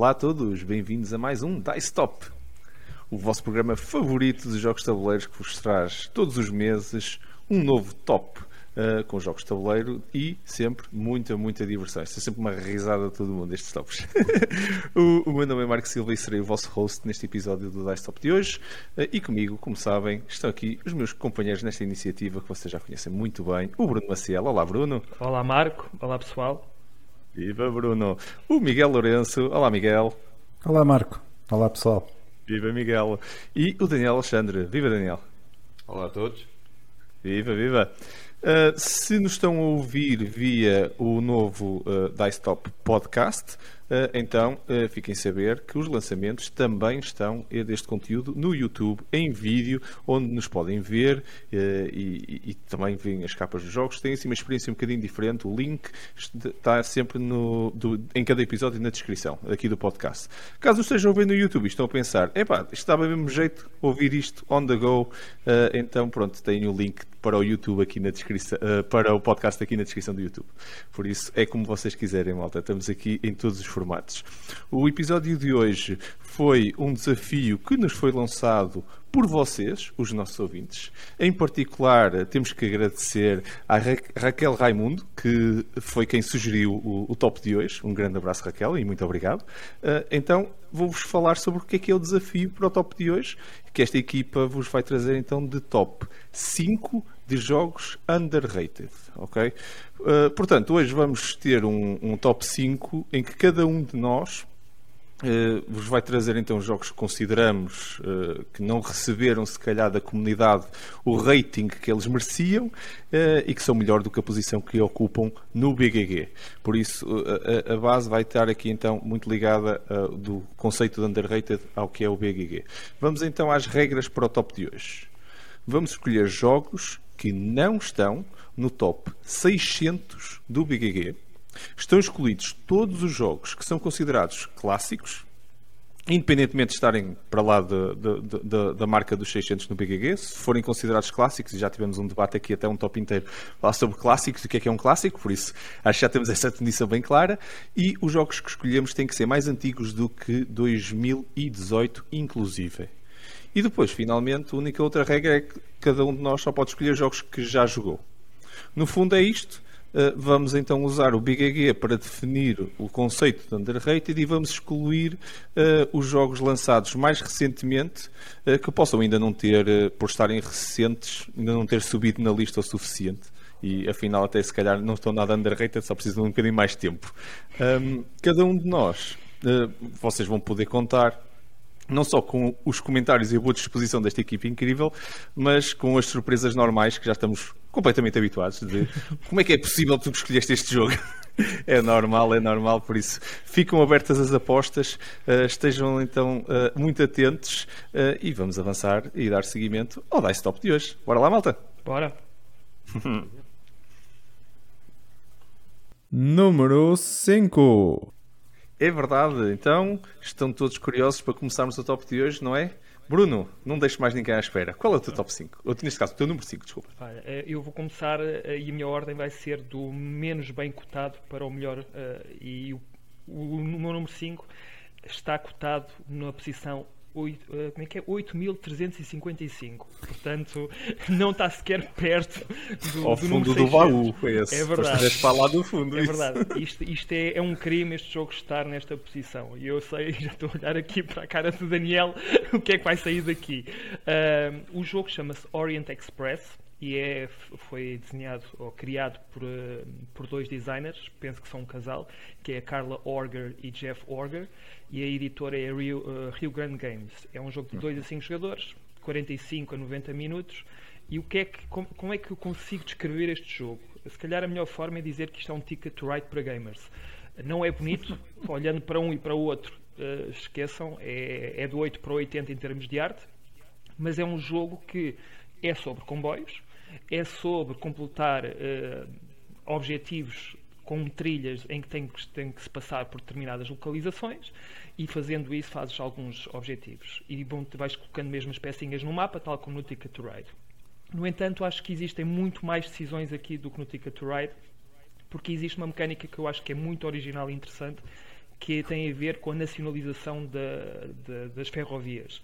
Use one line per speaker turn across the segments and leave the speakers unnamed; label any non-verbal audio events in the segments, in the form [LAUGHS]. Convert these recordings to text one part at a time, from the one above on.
Olá a todos, bem-vindos a mais um Dice Top, o vosso programa favorito de jogos de tabuleiros que vos traz todos os meses um novo top uh, com jogos de tabuleiro e sempre muita, muita diversão. Isto é sempre uma risada a todo mundo, estes tops. [LAUGHS] o, o, meu nome é Marco Silva e serei o vosso host neste episódio do Dice Top de hoje. Uh, e comigo, como sabem, estão aqui os meus companheiros nesta iniciativa que vocês já conhecem muito bem, o Bruno Maciel. Olá, Bruno.
Olá, Marco. Olá, pessoal.
Viva Bruno! O Miguel Lourenço. Olá, Miguel.
Olá, Marco. Olá, pessoal.
Viva Miguel. E o Daniel Alexandre. Viva Daniel.
Olá a todos.
Viva, viva. Uh, se nos estão a ouvir via o novo uh, Dice Top Podcast, então, uh, fiquem a saber que os lançamentos também estão uh, deste conteúdo no YouTube, em vídeo, onde nos podem ver e, e, também veem as capas dos jogos. Tem assim uma experiência um bocadinho diferente. O link está sempre no, do, em cada episódio na descrição aqui do podcast. Caso estejam a ver no YouTube e estão a pensar, epá, estava mesmo jeito ouvir isto on the go, então pronto, tem o link para o YouTube aqui na descrição, para o podcast aqui na descrição do YouTube. Por isso, é como vocês quiserem, malta. Estamos aqui em todos os formatos. O episódio de hoje foi um desafio que nos foi lançado por vocês, os nossos ouvintes. Em particular, temos que agradecer à Ra Raquel Raimundo, que foi quem sugeriu o, o, top de hoje. Um grande abraço, Raquel, e muito obrigado. Uh, então, vou-vos falar sobre o que é que é o desafio para o top de hoje, que esta equipa vos vai trazer então de top 5 de jogos underrated, ok? Uh, portanto, hoje vamos ter um, um, top 5 em que cada um de nós uh, vos vai trazer então jogos que consideramos uh, que não receberam, se calhar, da comunidade o rating que eles mereciam e que são melhor do que a posição que ocupam no BGG. Por isso, a, a base vai estar aqui então muito ligada do conceito de underrated ao que é o BGG. Vamos então às regras para o top de hoje. Vamos escolher jogos que não estão no top 600 do BGG. Estão escolhidos todos os jogos que são considerados clássicos, independentemente de estarem para lá de, de, de, da marca dos 600 no BGG, se forem considerados clássicos, e já tivemos um debate aqui até um top inteiro lá sobre clássicos, o que é que é um clássico, por isso acho que já temos essa definição bem clara, e os jogos que escolhemos têm que ser mais antigos do que 2018 inclusive. E depois, finalmente, a única outra regra é que cada um de nós só pode escolher jogos que já jogou. No fundo é isto. Uh, vamos então usar o BGG para definir o conceito de underrated e vamos excluir uh, os jogos lançados mais recentemente uh, que possam ainda não ter, por estarem recentes, ainda não ter subido na lista o suficiente e afinal até se calhar não estão nada underrated, só precisam de um bocadinho mais tempo. Um, cada um de nós, vocês vão poder contar não só com os comentários e a boa disposição desta equipe incrível, mas com as surpresas normais que já estamos completamente habituados de como é que é possível que tu escolheste este jogo. [LAUGHS] É normal, é normal, por isso ficam abertas as apostas, uh, estejam então uh, muito atentos uh, e vamos avançar e dar seguimento ao Dice Top de hoje. Bora lá, malta?
Bora! [LAUGHS]
Número 5
é verdade. Então, estão todos curiosos para começarmos o top de hoje, não é? Bruno, não deixe mais ninguém à espera. Qual é o teu top 5? Ou, neste caso, o teu número 5, desculpa.
Olha, eh, eu vou começar eh, e a minha ordem vai ser do menos bem cotado para o melhor. Eh, e o, o, o meu número 5 está cotado na posição 8, uh, como é que é? 8.355. Portanto, não está sequer perto do,
Ao
do
fundo do baú. Esse.
É verdade.
para lá do fundo.
É isso. verdade. Isto, isto é, é, um crime este jogo estar nesta posição. E eu sei, [LAUGHS] já estou a olhar aqui para a cara do Daniel, [LAUGHS] o que é que vai sair daqui. Uh, o jogo chama-se Orient Express e é, foi desenhado ou criado por, uh, por dois designers, penso que são um casal, que é a Carla Orger e Jeff Orger, e a editora é a Rio, uh, Rio Grande Games. É um jogo de 2 a 5 jogadores, 45 a 90 minutos. E o que é que, como, como, é que eu consigo descrever este jogo? Se calhar a melhor forma é dizer que isto é um ticket to ride para gamers. Não é bonito, [LAUGHS] olhando para um e para o outro, uh, esqueçam, é, é do 8 para 80 em termos de arte, mas é um jogo que é sobre comboios, é sobre completar uh, objetivos com trilhas em que tem, que tem que se passar por determinadas localizações e fazendo isso fazes alguns objetivos. E bom, vais colocando mesmo as pecinhas no mapa, tal como no Ticket to Ride. No entanto, acho que existem muito mais decisões aqui do que no Ticket to Ride, porque existe uma mecânica que eu acho que é muito original e interessante, que tem a ver com a nacionalização da, da, das ferrovias,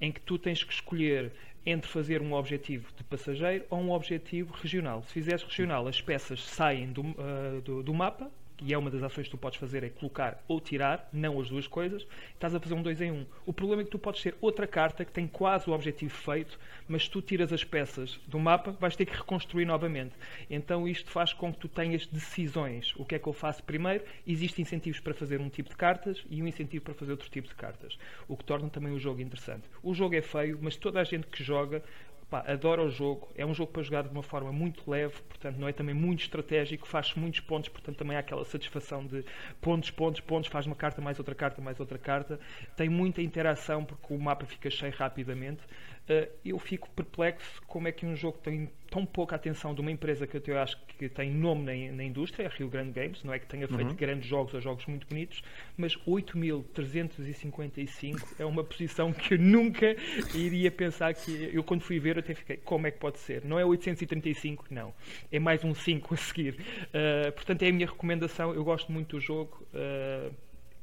em que tu tens que escolher entre fazer um objetivo de passageiro ou um objetivo regional. Se fizeres regional, as peças saem do, uh, do, do mapa e é uma das ações que tu podes fazer, é colocar ou tirar, não as duas coisas, estás a fazer um 2 em 1. Um. O problema é que tu podes ter outra carta que tem quase o objetivo feito, mas tu tiras as peças do mapa, vais ter que reconstruir novamente. Então isto faz com que tu tenhas decisões. O que é que eu faço primeiro? Existem incentivos para fazer um tipo de cartas e um incentivo para fazer outro tipo de cartas. O que torna também o jogo interessante. O jogo é feio, mas toda a gente que joga pá, o jogo, é um jogo para jogar de uma forma muito leve, portanto não é também muito estratégico, faz muitos pontos, portanto também há aquela satisfação de pontos, pontos, pontos, faz uma carta, mais outra carta, mais outra carta, tem muita interação porque o mapa fica cheio rapidamente. Uh, eu fico perplexo como é que um jogo tem tão pouca atenção de uma empresa que eu acho que tem nome na, na indústria, a Rio Grande Games, não é que tenha feito uhum. grandes jogos ou jogos muito bonitos, mas 8.355 é uma posição que eu nunca iria pensar que eu quando fui ver até fiquei, como é que pode ser? Não é 835, não. É mais um 5 a seguir. Uh, portanto é a minha recomendação, eu gosto muito do jogo, uh,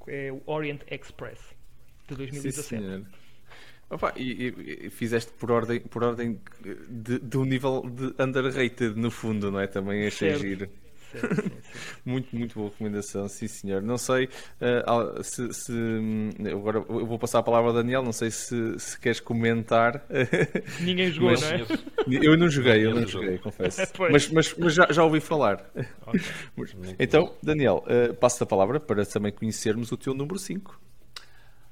é o Orient Express de 2017. Sim,
Opa, e, e, fizeste por ordem, por ordem de, de um nível de underrated no fundo, não é? Também achei certo. giro. Certo, sim, [LAUGHS] sim. muito, muito boa recomendação, sim senhor. Não sei uh, se, se, Agora eu vou passar a palavra ao Daniel, não sei se, se queres comentar. [LAUGHS]
Ninguém jogou, mas, não é?
Eu não joguei, eu não joguei, confesso. [LAUGHS] mas, mas, mas já, já ouvi falar. Okay. então, Daniel, uh, passo a palavra para também conhecermos o teu número 5.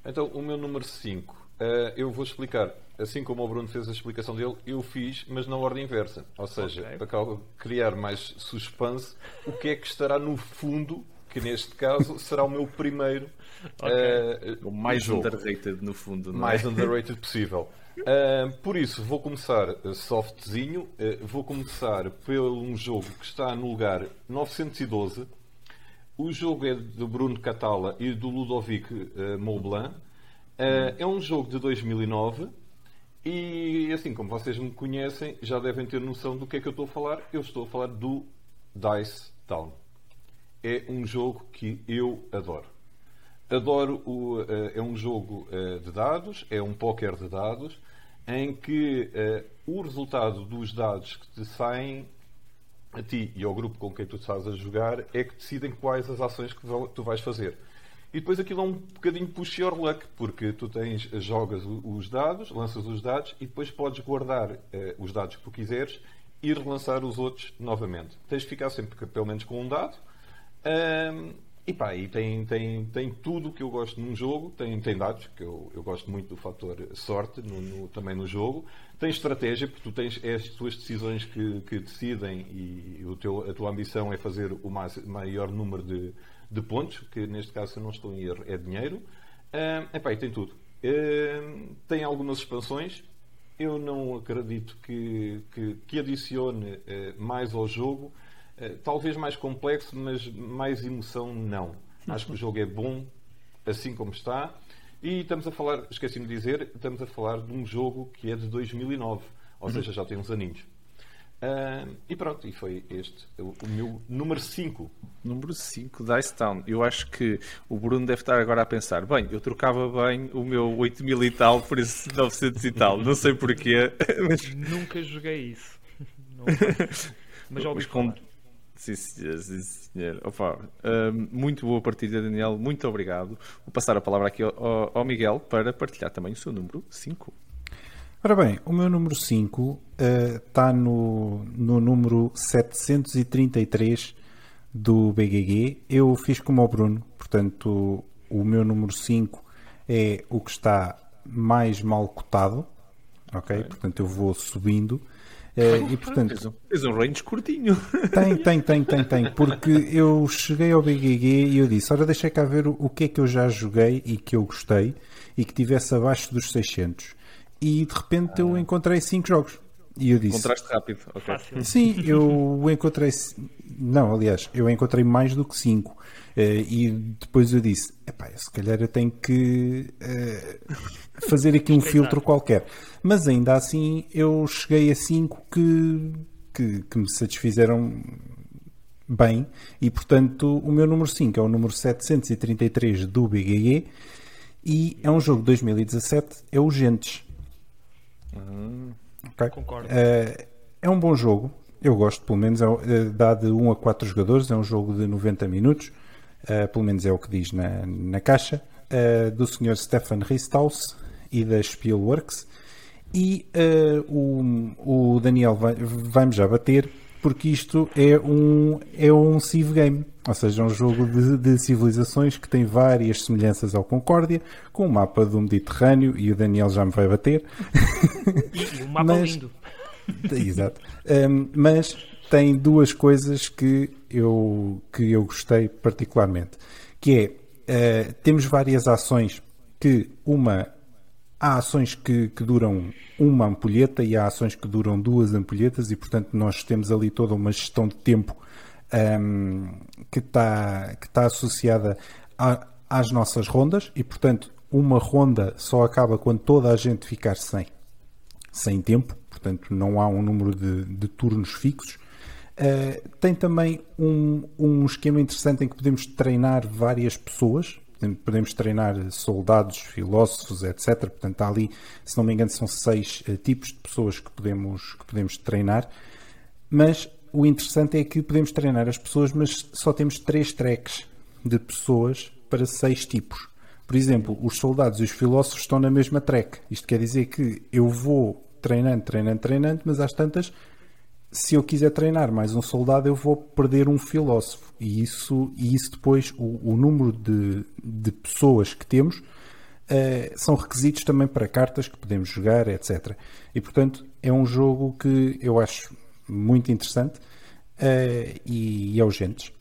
Então, o meu número 5 Uh, eu vou explicar. Assim como o Bruno fez a explicação dele, eu fiz, mas na ordem inversa. Ou seja, okay. para criar mais suspense, o que é que estará no fundo, que neste caso será o meu primeiro.
Okay. Uh, o mais jogo. underrated, no fundo. Não
é? mais [LAUGHS] underrated possível. Uh, por isso, vou começar softzinho. vou começar pelo um jogo que está no lugar 912. O jogo é do Bruno Catala e do Ludovic uh, Moublan. Uh, é um jogo de 2009 e, assim como vocês me conhecem, já devem ter noção do que é que eu estou a falar. Eu estou a falar do Dice Town. É um jogo que eu adoro. Adoro o. Uh, é um jogo uh, de dados, é um póquer de dados, em que o resultado dos dados que te saem a ti e ao grupo com quem tu estás a jogar é que decidem quais as ações que tu vais fazer. E depois aquilo é um bocadinho push your luck, porque tu tens, jogas os dados, lanças os dados e depois podes guardar eh, os dados que tu quiseres e relançar os outros novamente. Tens de ficar sempre pelo menos com um dado. Um, e pá, e tem, tem, tem tudo o que eu gosto num jogo, tem, tem dados, que eu, eu gosto muito do fator sorte no, no, também no jogo, tem estratégia, porque tu tens é as tuas decisões que, que decidem e o teu, a tua ambição é fazer o maior número de, de pontos, que neste caso, se eu não estou em erro, é dinheiro. Uh, epá, e tem tudo. Uh, tem algumas expansões. Eu não acredito que, que, que adicione uh, mais ao jogo. Uh, talvez mais complexo, mas mais emoção não. Acho que o jogo é bom assim como está. E estamos a falar, esqueci-me de dizer, estamos a falar de um jogo que é de 2009, ou uhum. seja, já tem uns aninhos. Uh, e pronto, e foi este o, o meu número 5.
Número 5, Dice Town. Eu acho que o Bruno deve estar agora a pensar: bem, eu trocava bem o meu 8000 e tal por esse 900 e tal. Não sei porquê. [LAUGHS]
Mas... Nunca joguei isso. [LAUGHS] Não, mas já ouvi com...
Sim, senhor. Sim, senhor. Opa, muito boa partida, Daniel. Muito obrigado. Vou passar a palavra aqui ao, ao Miguel para partilhar também o seu número 5.
Ora bem, o meu número 5 uh, está no, no número 733 do BGG. Eu fiz como o Bruno, portanto, o meu número 5 é o que está mais mal cotado. Ok? okay. Portanto, eu vou subindo.
Uh, [LAUGHS] e portanto, fez um range curtinho. [LAUGHS]
Tem, tem, tem, tem, tem. Porque eu cheguei ao BGG e eu disse: Ora, deixa cá ver o, o que é que eu já joguei e que eu gostei e que tivesse abaixo dos 600 e de repente eu encontrei cinco jogos. E eu disse.
Encontraste rápido, ok.
Sim, eu encontrei. Não, aliás, eu encontrei mais do que cinco. Uh, e depois eu disse: epá, se calhar eu tenho que uh, fazer aqui um filtro qualquer. Mas ainda assim eu cheguei a cinco que, que, que me satisfizeram bem e, portanto, o meu número 5 é o número 733 do BGE e é um jogo de 2017, é o Gentes. Okay?
Concordo.
Uh, é um bom jogo, eu gosto, pelo menos, é, uh, dá de 1 a 4 jogadores, é um jogo de 90 minutos, uh, pelo menos é o que diz na, na caixa, do Sr. Stefan Ristaus e da Spielworks. E o, o Daniel vai-me vai já bater, porque isto é um, é um Civ game, ou seja, é um jogo de, de, civilizações que tem várias semelhanças ao Concórdia, com o um mapa do Mediterrâneo, e o Daniel já me vai bater. [LAUGHS]
E, e um mapa mas, lindo. [LAUGHS]
Exato. Um, mas tem duas coisas que eu, que eu gostei particularmente, que é, uh, temos várias ações que uma há ações que, que, duram uma ampulheta e há ações que duram duas ampulhetas e, portanto, nós temos ali toda uma gestão de tempo um, que está que tá associada a, às nossas rondas e, portanto, uma ronda só acaba quando toda a gente ficar sem, sem tempo, portanto, não há um número de, de turnos fixos. Uh, tem também um, um esquema interessante em que podemos treinar várias pessoas, podemos treinar soldados, filósofos, etc. Portanto, há ali, se não me engano, são seis uh, tipos de pessoas que podemos, que podemos treinar. Mas o interessante é que podemos treinar as pessoas, mas só temos três tracks de pessoas para seis tipos. Por exemplo, os soldados e os filósofos estão na mesma track. Isto quer dizer que eu vou treinando, treinando, treinando, mas às tantas se eu quiser treinar mais um soldado, eu vou perder um filósofo. E isso, e isso depois, o, o número de, de pessoas que temos, uh, são requisitos também para cartas que podemos jogar, etc. E portanto, é um jogo que eu acho muito interessante uh, e, e é urgente.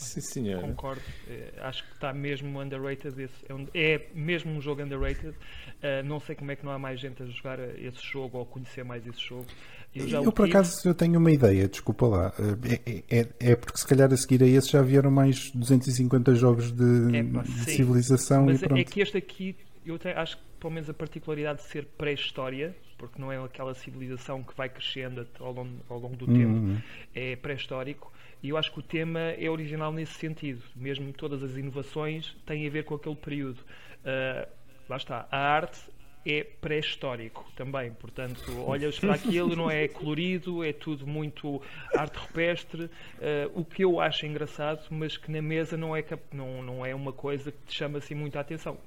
Sim, senhor.
Concordo. Uh, acho que está mesmo underrated. Esse, é, um, é, mesmo um jogo underrated. Uh, não sei como é que não há mais gente a jogar esse jogo ou conhecer mais esse jogo.
Eu, eu por acaso eu tenho uma ideia, desculpa lá. É, é, é, porque se calhar a seguir a esse já vieram mais 250 jogos de, é, de civilização
Mas
e pronto.
É que este aqui, eu tenho, acho que pelo menos a particularidade de ser pré-história, porque não é aquela civilização que vai crescendo ao longo, ao longo do uhum. tempo, é pré-histórico. E eu acho que o tema é original nesse sentido. Mesmo todas as inovações têm a ver com aquele período. Uh, lá está. A arte é pré-histórico também. Portanto, [LAUGHS] olhas para aquilo, não é colorido, é tudo muito arte rupestre. Uh, o que eu acho engraçado, mas que na mesa não é, não, não é uma coisa que te chama assim muito a atenção.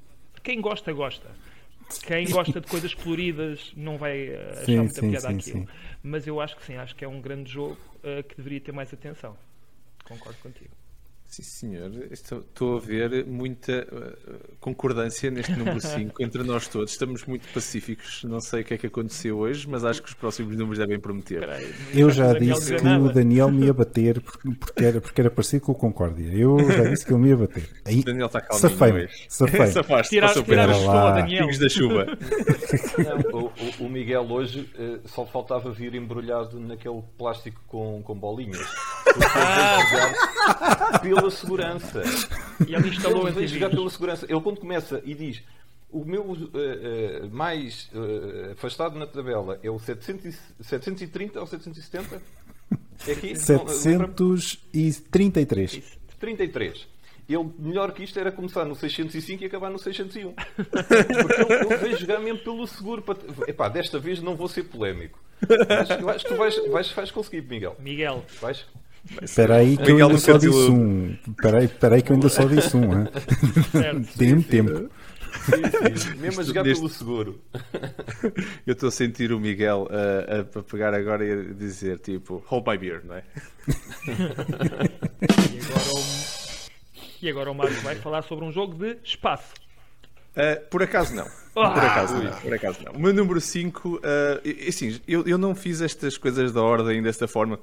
Quem gosta, gosta. Quem gosta de coisas coloridas não vai uh, achar sim, muita sim, piada sim, aquilo. Sim. Mas eu acho que sim, acho que é um grande jogo uh, que deveria ter mais atenção. Concordo contigo.
Sim, senhor. Estou, estou a ver muita uh, concordância neste número [LAUGHS] 5 entre nós todos. Estamos muito pacíficos. Não sei o que é que aconteceu hoje, mas acho que os próximos números devem prometer.
Eu já disse que o Daniel me ia bater porque era, porque era parecido com o Concórdia. Eu já disse que ele me ia bater. Aí,
o Daniel está calminho Safei
hoje. Safei.
Safaste. Tiraste, tiraste. Daniel.
da chuva.
Não, o, o, Miguel hoje uh, só faltava vir embrulhado naquele plástico com, com bolinhas. [LAUGHS] Ah. Pela segurança.
E ele instalou
ele jogar pela segurança. Ele quando começa e diz o meu uh, uh, mais uh, afastado na tabela é o 700, 730 ou 770?
É aqui? 733.
33. Ele, melhor que isto, era começar no 605 e acabar no 601. [LAUGHS] Porque ele, ele veio jogar mesmo pelo seguro. Para... Epá, desta vez não vou ser polémico. Mas eu acho que tu vais, vais, vais conseguir, Miguel.
Miguel.
Vais?
Espera aí que eu ainda só disse um. Espera aí, espera aí que eu ainda só disse um. [LAUGHS] Tem tempo.
Sim, sim. Mesmo a jogar neste... pelo seguro. [LAUGHS]
Eu estou a sentir o Miguel uh, a, a pegar agora e a dizer tipo Hold my beer, não é? [LAUGHS]
e, agora o... e agora o Mário vai falar sobre um jogo de espaço.
Uh, por acaso não. Ah, por acaso não. Por acaso não. O meu número 5, uh, assim, eu, eu não fiz estas coisas da ordem desta forma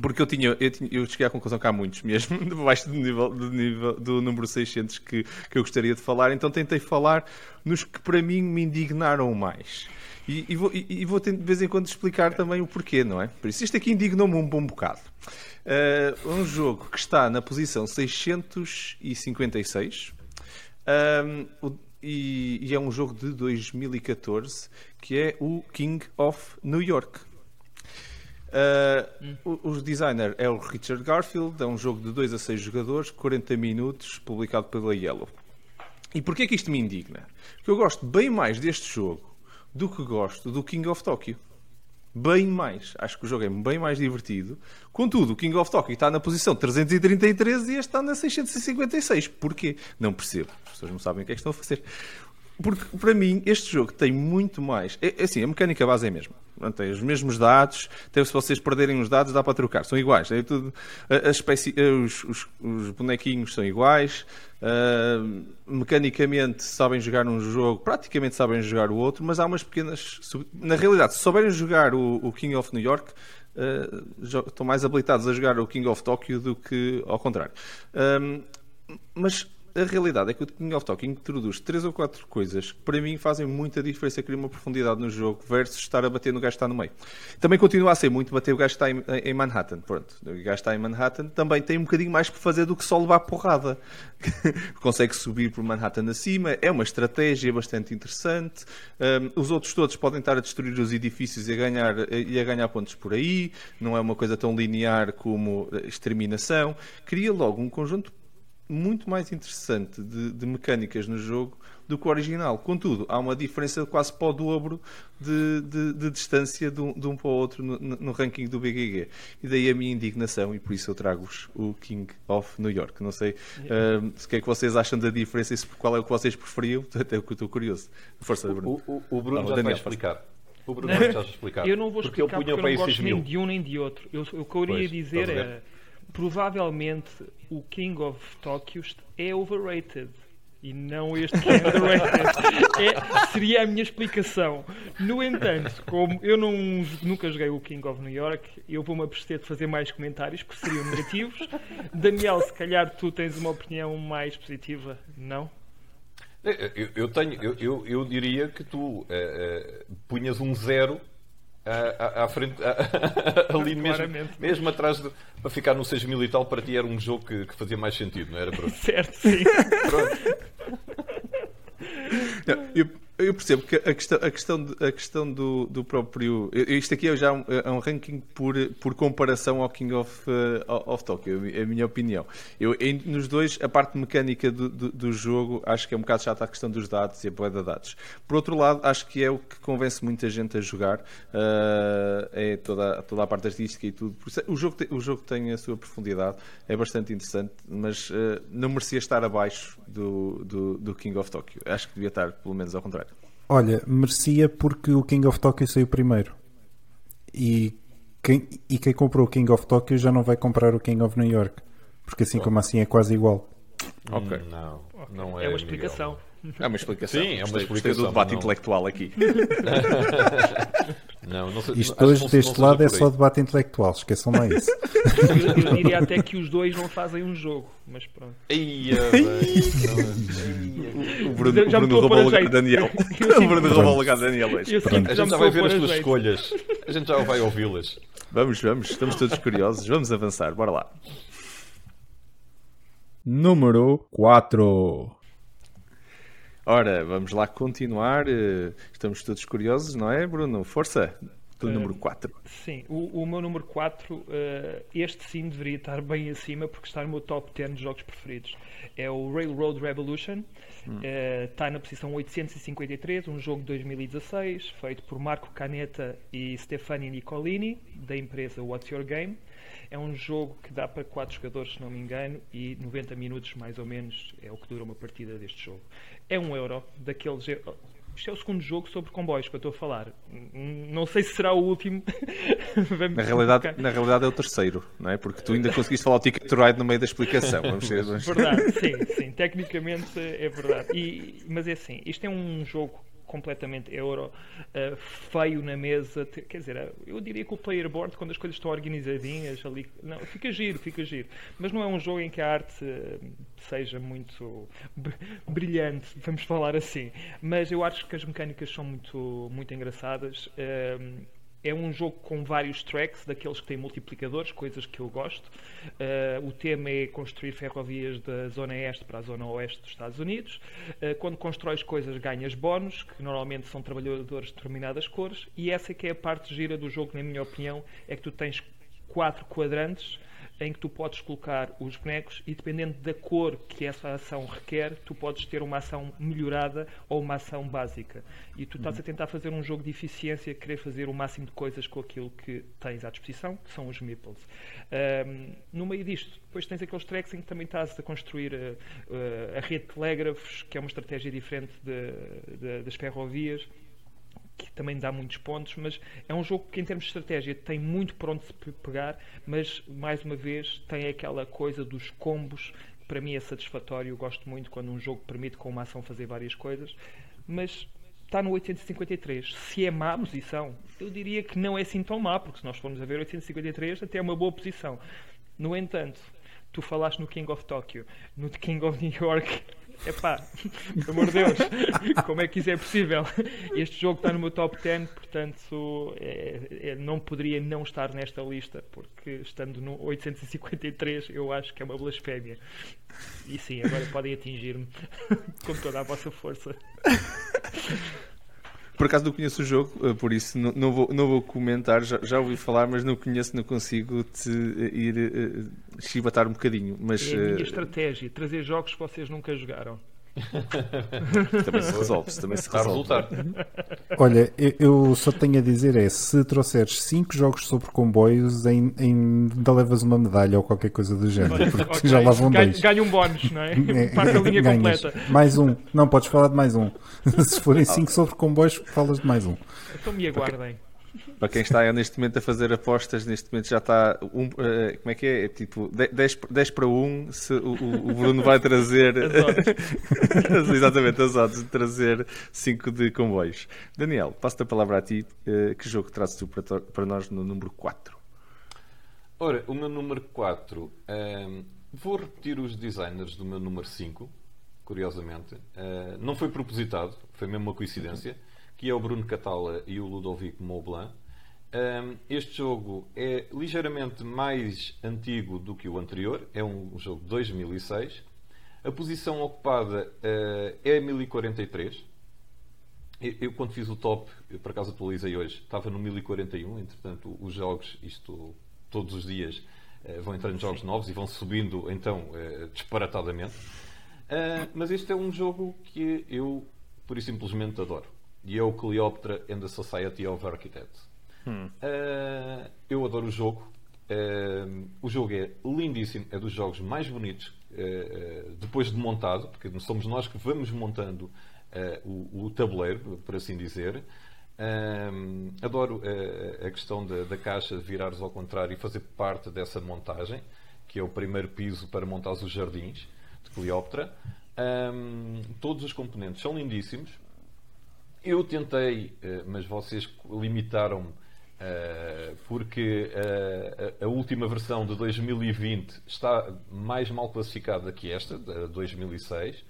porque eu tinha, eu tinha, eu cheguei à conclusão que há muitos mesmo, [LAUGHS] debaixo do nível, do, nível, do número 600 que, que eu gostaria de falar, então tentei falar nos que para mim me indignaram mais. E, e vou, e, e vou de vez em quando explicar também o porquê, não é? Por isso, isto aqui indignou-me um bom bocado. Uh, um jogo que está na posição 656, um, o, e, e é um jogo de 2014, que é o King of New York. Uh, o, o designer é o Richard Garfield, é um jogo de 2 a 6 jogadores, 40 minutos, publicado pela Yellow. E porquê que isto me indigna? Porque eu gosto bem mais deste jogo do que gosto do King of Tokyo. Bem mais. Acho que o jogo é bem mais divertido. Contudo, o King of Tokyo está na posição 333 e este está na 656. Porquê? Não percebo. As pessoas não sabem o que é que estão a fazer. Porque, para mim, este jogo tem muito mais. É, é assim, a mecânica base é a mesma. Tem os mesmos dados, até se vocês perderem os dados, dá para trocar. São iguais. É tudo, a, a espécie, os, os, os, bonequinhos são iguais. Uh, mecanicamente sabem jogar um jogo, praticamente sabem jogar o outro, mas há umas pequenas. Na realidade, se souberem jogar o, o King of New York, uh, estão mais habilitados a jogar o King of Tokyo do que ao contrário. Uh, mas a realidade é que o King of Talking introduz três ou quatro coisas que para mim fazem muita diferença, criam uma profundidade no jogo versus estar a bater no gajo que está no meio. Também continua a ser muito bater o gajo que está em, em Manhattan. Pronto, o gajo que está em Manhattan também tem um bocadinho mais para fazer do que só levar porrada. [LAUGHS] Consegue subir por Manhattan acima, é uma estratégia bastante interessante. Um, os outros todos podem estar a destruir os edifícios e a, ganhar, e a ganhar pontos por aí. Não é uma coisa tão linear como exterminação. Cria logo um conjunto muito mais interessante de, de, mecânicas no jogo do que o original. Contudo, há uma diferença quase para o dobro de, de, de distância de um, de um, para o outro no, no, ranking do BGG. E daí a minha indignação, e por isso eu trago-vos o King of New York. Não sei uh, o que é que vocês acham da diferença e qual é o que vocês preferiam, [LAUGHS] até que eu estou curioso. Força, Bruno.
O, o, o Bruno já Daniel, vai explicar. O Bruno não, já explicar.
Eu não vou explicar porque, porque eu não gosto nem de um nem de outro. Eu, o que eu iria dizer é provavelmente o King of Tokyo é overrated e não este que é underrated. É, seria a minha explicação. No entanto, como eu não, nunca joguei o King of New York, eu vou-me abster de fazer mais comentários, porque seriam negativos. Daniel, se calhar tu tens uma opinião mais positiva, não?
Eu, eu tenho, eu, eu, eu, diria que tu uh, uh, punhas um zero à, à, frente, à, [LAUGHS] ali mesmo, mesmo atrás de, para ficar no 6 mil e tal, para ti era um jogo que, que fazia mais sentido, não era, Bruno? [LAUGHS]
certo, sim.
Não, eu, eu percebo que a questão, a questão, a questão do, do próprio. Isto aqui é já um, é um ranking por, por comparação ao King of, uh, of Tokyo, é a minha opinião. Eu, em, nos dois, a parte mecânica do, do, do, jogo acho que é um bocado chata a questão dos dados e a boa de dados. Por outro lado, acho que é o que convence muita gente a jogar, uh, é toda, toda a parte artística e tudo. O jogo, tem, o jogo tem a sua profundidade, é bastante interessante, mas uh, não merecia estar abaixo do, do, do King of Tokyo. Acho que devia estar, pelo menos, ao contrário.
Olha, merecia porque o King of Tokyo saiu primeiro. E quem, e quem comprou o King of Tokyo já não vai comprar o King of New York. Porque assim como assim é quase igual.
Ok. Não, não é.
É uma explicação.
Miguel.
É uma explicação.
Sim, é uma explicação.
do debate não... intelectual aqui. [LAUGHS]
não, não sei, Isto hoje, deste lado, é só debate intelectual. Esqueçam lá isso.
Eu, eu, diria até que os dois não fazem um jogo, mas pronto.
Ia,
o Bruno, já o Bruno roubou o lugar de Daniel. o Bruno roubou o lugar de Daniel hoje.
A gente já vai ver as tuas escolhas. A gente já vai ouvi-las.
Vamos, vamos. Estamos todos curiosos. Vamos avançar. Bora lá. Número 4. Ora, vamos lá continuar. Eh, estamos todos curiosos, não é, Bruno? Força! Do uh, número 4.
Sim, o, o, meu número 4, uh, eh, este sim deveria estar bem acima porque está no meu top 10 de jogos preferidos. É o Railroad Revolution, hum. uh, está na posição 853, um jogo de 2016, feito por Marco Caneta e Stefani Nicolini, da empresa What's Your Game. É um jogo que dá para 4 jogadores, se não me engano, e 90 minutos mais ou menos é o que dura uma partida deste jogo é um euro daqueles. Isto é o segundo jogo sobre comboios que eu estou a falar. Não sei se será o último. [LAUGHS]
na, realidade, na realidade é o terceiro, não é? Porque tu ainda conseguiste falar o Ticket Ride no meio da explicação. Vamos
ser, vamos... Verdade, sim, sim. Tecnicamente é verdade. E, mas é assim, isto é um jogo completamente euro, uh, feio na mesa. Quer dizer, eu diria que o player board, quando as coisas estão organizadinhas ali, não, fica giro, fica giro. Mas não é um jogo em que a arte uh, seja muito brilhante, vamos falar assim. Mas eu acho que as mecânicas são muito, muito engraçadas. É um jogo com vários tracks, daqueles que têm multiplicadores, coisas que eu gosto. Uh, o tema é construir ferrovias da zona este para a zona oeste dos Estados Unidos. Uh, quando constróis coisas, ganhas bónus, que normalmente são trabalhadores de determinadas cores. E essa é que é a parte gira do jogo, na minha opinião, é que tu tens quatro quadrantes em que tu podes colocar os bonecos e dependendo da cor que essa ação requer, tu podes ter uma ação melhorada ou uma ação básica. E tu estás a tentar fazer um jogo de eficiência, querer fazer o máximo de coisas com aquilo que tens à disposição, que são os meeples. Um, no meio disto, depois tens aqueles tracks em que também estás a construir a, uh, uh, a rede de telégrafos, que é uma estratégia diferente de, de, das ferrovias que também dá muitos pontos, mas é um jogo que em termos de estratégia tem muito por onde se pegar, mas mais uma vez tem aquela coisa dos combos, que para mim é satisfatório, eu gosto muito quando um jogo permite com uma ação fazer várias coisas, mas está no 853. Se é má posição, eu diria que não é assim tão má, porque se nós formos a ver 853 até é uma boa posição. No entanto, tu falaste no King of Tokyo, no King of New York, Epá, pelo amor de Deus, como é que isso é possível? Este jogo está no meu top 10, portanto é, é, não poderia não estar nesta lista, porque estando no 853 eu acho que é uma blasfémia. E sim, agora podem atingir-me com toda a vossa força.
Por acaso não conheço o jogo, eh, por isso não, não, vou, não vou comentar. Já, já, ouvi falar, mas não conheço, não consigo te eh, ir uh, chibatar um bocadinho. Mas,
é a minha estratégia, trazer jogos que vocês nunca jogaram. [LAUGHS]
também se resolve, também se resolve.
Olha, eu só tenho a dizer é se trouxeres 5 jogos sobre comboios, ainda levas uma medalha ou qualquer coisa do género, porque okay. já lá vão dois.
Ganha um bónus, não é? é Passa a linha Ganhas. completa.
Mais um, não podes falar de mais um. [LAUGHS] se forem 5 sobre comboios, falas de mais um.
Então me aguardem.
Para quem está neste momento a fazer apostas, neste momento já está. Um, uh, como é que é? é tipo 10, 10 para 1. Se o, o Bruno vai trazer. As [LAUGHS] Exatamente, as odds de trazer 5 de comboios. Daniel, passo-te a palavra a ti. Uh, que jogo trazes tu para, para nós no número 4?
Ora, o meu número 4. Um, ehm, vou repetir os designers do meu número 5, curiosamente. Uh, não foi propositado, foi mesmo uma coincidência. Que é o Bruno Catala e o Ludovico Maublanc. Um, este jogo é ligeiramente mais antigo do que o anterior, é um jogo de 2006. A posição ocupada uh, é 1043. Eu, eu, quando fiz o top, eu por acaso atualizei hoje, estava no 1041, entretanto, os jogos, isto todos os dias, uh, vão entrando jogos novos e vão subindo, então, uh, disparatadamente. mas este é um jogo que eu, por e simplesmente, adoro. E é o Cleopatra and the Society of Architects. Hum. Uh, eu adoro o jogo. Uh, o jogo é lindíssimo, é dos jogos mais bonitos uh, depois de montado, porque somos nós que vamos montando o, o, tabuleiro, por assim dizer. adoro a questão da, da, caixa de virares ao contrário e fazer parte dessa montagem, que é o primeiro piso para montar os jardins de Cleópatra. todos os componentes são lindíssimos. Eu tentei, mas vocês limitaram-me Uh, porque uh, a, última versão de 2020 está mais mal classificada que esta, de 2006.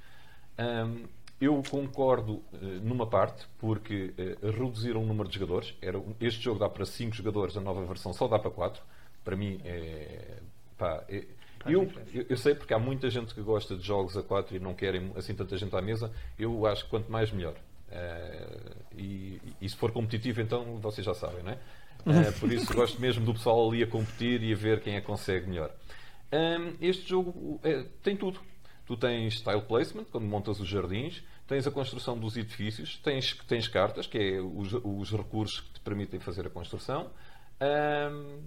Um, eu concordo numa parte, porque reduziram o número de jogadores. Este jogo dá para 5 jogadores, a nova versão só dá para 4. Para mim, é, pá, é, eu, eu, sei porque há muita gente que gosta de jogos a 4 e não querem assim tanta gente à mesa. Eu acho que quanto mais, melhor. Uh, e, e, se for competitivo, então vocês já sabem, não é? Uh, por isso gosto mesmo do pessoal ali a competir e a ver quem é que consegue melhor. Este jogo é, tem tudo. Tu tens style placement, quando montas os jardins, tens a construção dos edifícios, tens, tens cartas, que é os, os recursos que te permitem fazer a construção. Um,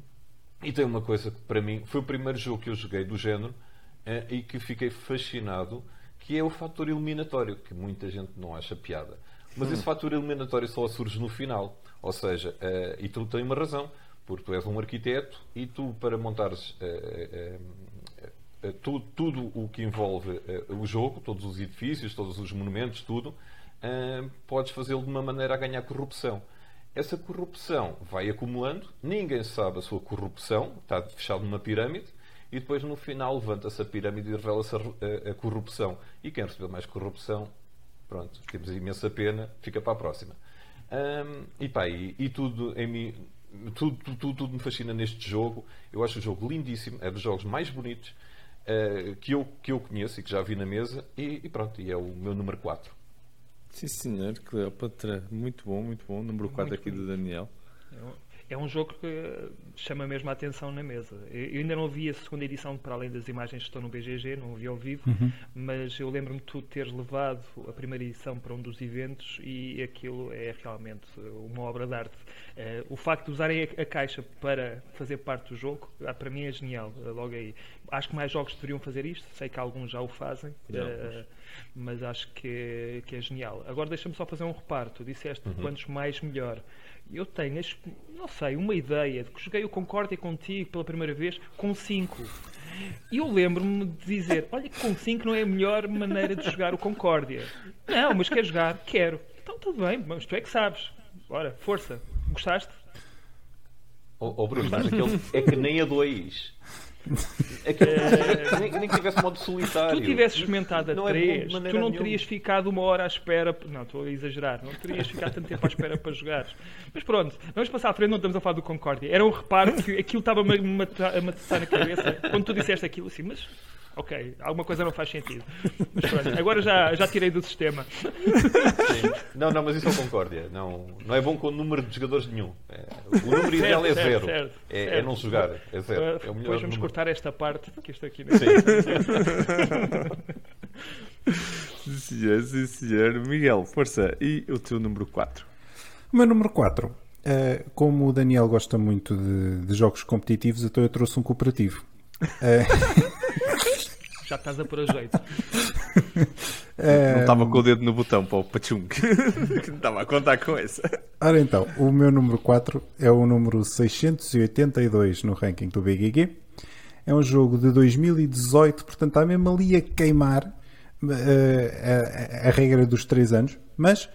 e tem uma coisa que para mim foi o primeiro jogo que eu joguei do género uh, e que fiquei fascinado, que é o fator eliminatório, que muita gente não acha piada. Mas esse fator eliminatório só surge no final. Ou seja, uh, e tu tens uma razão, porque tu és um arquiteto e tu, para montares uh, uh, tu, tudo o que envolve o jogo, todos os edifícios, todos os monumentos, tudo, podes fazê-lo de uma maneira a ganhar corrupção. Essa corrupção vai acumulando, ninguém sabe a sua corrupção, está fechado numa pirâmide, e depois no final levanta-se a pirâmide e revela-se a, a, a, corrupção. E quem recebeu mais corrupção Pronto, temos imensa pena, fica para a próxima. Um, e pá, e, e, tudo em mim, tudo, tudo, tudo me fascina neste jogo. Eu acho o jogo lindíssimo, é dos jogos mais bonitos uh, que, eu, que eu conheço e que já vi na mesa. E, e pronto, e é o meu número 4.
Sim, senhor, Cleópatra. Muito bom, muito bom. Número 4 aqui bonito. do Daniel.
É um jogo que chama mesmo a atenção na mesa. Eu ainda não vi a segunda edição, para além das imagens que estão no BGG, não vi ao vivo, uhum. mas eu lembro-me de tu teres levado a primeira edição para um dos eventos e aquilo é realmente uma obra de arte. Uh, o facto de usarem a, a, caixa para fazer parte do jogo, ah, para mim é genial, uh, logo aí. Acho que mais jogos deveriam fazer isto, sei que alguns já o fazem. Uh, mas acho que é, que é genial. Agora deixa-me só fazer um reparo. Tu disseste uhum. quantos mais melhor. Eu tenho, não sei, uma ideia de que joguei o Concórdia contigo pela primeira vez com 5. E eu lembro-me de dizer: Olha, que com 5 não é a melhor maneira de jogar o Concórdia. Não, mas quer jogar? Quero. Então tudo bem, mas tu é que sabes. Bora, força. Gostaste?
Ô oh, oh, Bruno, mas aquele é que nem a 2. É nem, nem que tivesse modo solitário.
Se tu tivesses experimentado a 3, é tu não terias ficado uma hora à espera. Não, estou a exagerar. Não terias ficado tanto tempo à espera para jogares. Mas pronto, vamos passar à frente, não estamos a falar do Concórdia. Era um reparo que aquilo estava-me a matar na cabeça. Quando tu disseste aquilo, assim, mas ok, alguma coisa não faz sentido. Mas pronto, agora já, já tirei do sistema.
Sim. Não, não, mas isso é concórdia. Não, não é bom com o número de jogadores nenhum. É, o número ideal é zero. Certo, é, é, não jogar, é zero. É
o Depois vamos número. Cortar esta parte, que isto aqui não
é. Sim. [LAUGHS] sim, senhor, sim, senhor. Miguel, força. E o teu número 4?
O meu número 4. Uh, eh, como o Daniel gosta muito de, de, jogos competitivos, então eu trouxe um cooperativo. Uh... [LAUGHS]
já estás a pôr a jeito.
É... [LAUGHS] Não estava com o dedo no botão para o Pachung. não estava a contar com essa.
Ora então, o meu número 4 é o número 682 no ranking do BGG. É um jogo de 2018, portanto está mesmo ali a queimar uh, a, a, regra dos 3 anos. Mas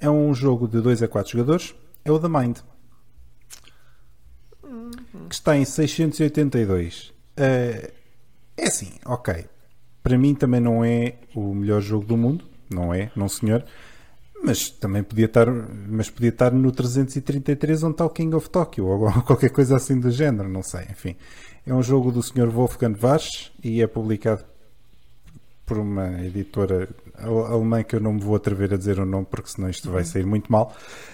é um jogo de 2 a 4 jogadores. É o The Mind. Que está em 682. Uh, é assim, ok para mim também não é o melhor jogo do mundo, não é, não senhor. Mas também podia estar, mas podia estar no 333 onde está o King of Tokyo ou [LAUGHS] qualquer coisa assim do género, não sei. Enfim, é um jogo do Sr. Wolfgang Vasch e é publicado por uma editora alemã que eu não me vou atrever a dizer o nome porque senão isto vai sair muito mal.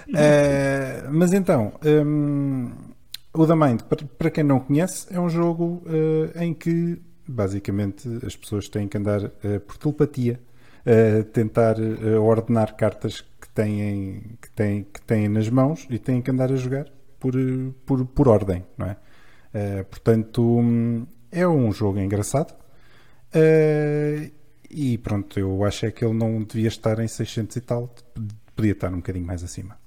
Uh, mas então, um, o The Mind, para, quem não conhece, é um jogo uh, em que basicamente as pessoas têm que andar uh, por telepatia, tentar ordenar cartas que têm, que, têm, que têm nas mãos e têm que andar a jogar por, por, por ordem, não é? Portanto, um, é um jogo engraçado. e pronto, eu acho é que ele não devia estar em 600 e tal, podia estar um bocadinho mais acima.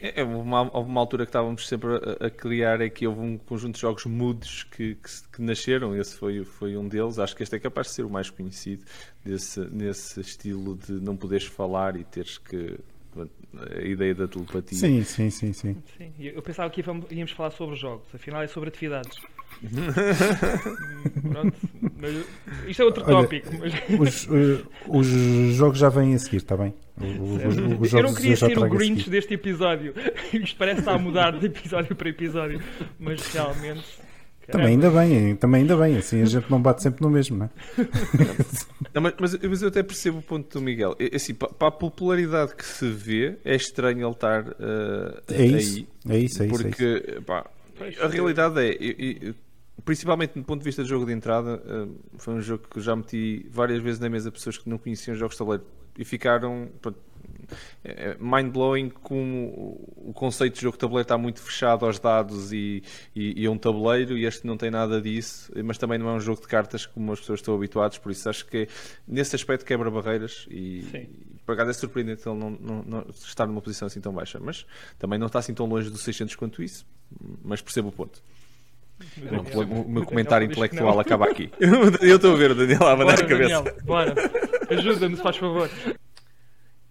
É, é uma, houve uma altura que estávamos sempre a, a, criar aqui, houve um conjunto de jogos mudos que, que, que, nasceram, esse foi, foi um deles. Acho que este é capaz de ser o mais conhecido desse, nesse estilo de não poderes falar e teres que. A ideia da telepatia.
Sim, sim, sim, sim.
sim. Eu pensava que íamos falar sobre jogos, afinal é sobre atividades. [LAUGHS] Pronto, isto é outro Olha, tópico. Mas...
Os, uh, os, jogos já vêm a seguir, está bem?
Os, os eu não queria ser o Grinch deste episódio. [LAUGHS] Isto parece estar a mudar de episódio para episódio, mas realmente.
Também ainda bem, também ainda bem, assim a gente não bate sempre no mesmo, não é? [LAUGHS]
Não, mas, mas, eu até percebo o ponto do Miguel. É, assim, para, a popularidade que se vê, é estranho ele estar uh,
é isso, aí. É isso, é
isso. Porque,
é isso.
Pá, a realidade é, principalmente do ponto de vista de jogo de entrada, uh, foi um jogo que já meti várias vezes na mesa pessoas que não conheciam jogos de tabuleiro e ficaram é, é mind-blowing como o conceito de jogo de tabuleiro está muito fechado aos dados e, e, e, a um tabuleiro e este não tem nada disso, mas também não é um jogo de cartas como as pessoas estão habituadas, por isso acho que nesse aspecto quebra barreiras e, e por acaso é surpreendente ele não, não, não, estar numa posição assim tão baixa, mas também não está assim tão longe dos 600 quanto isso, mas percebo o ponto. O meu comentário intelectual acaba aqui. [LAUGHS] Eu estou a ver o Daniel a mandar a cabeça. Daniel,
bora, ajuda-me, faz favor.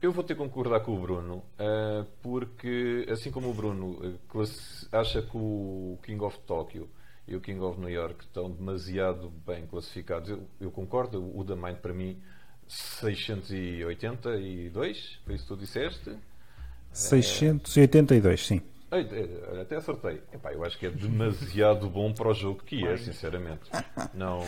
Eu vou ter que concordar com o Bruno, uh, porque, assim como o Bruno uh, acha que o King of Tokyo e o King of New York estão demasiado bem classificados, eu, eu concordo. O da Mind, para mim, 682, foi isso que tu disseste?
682, sim.
Ei, Até acertei. Epá, eu acho que é demasiado bom para o jogo que é, sinceramente. Não,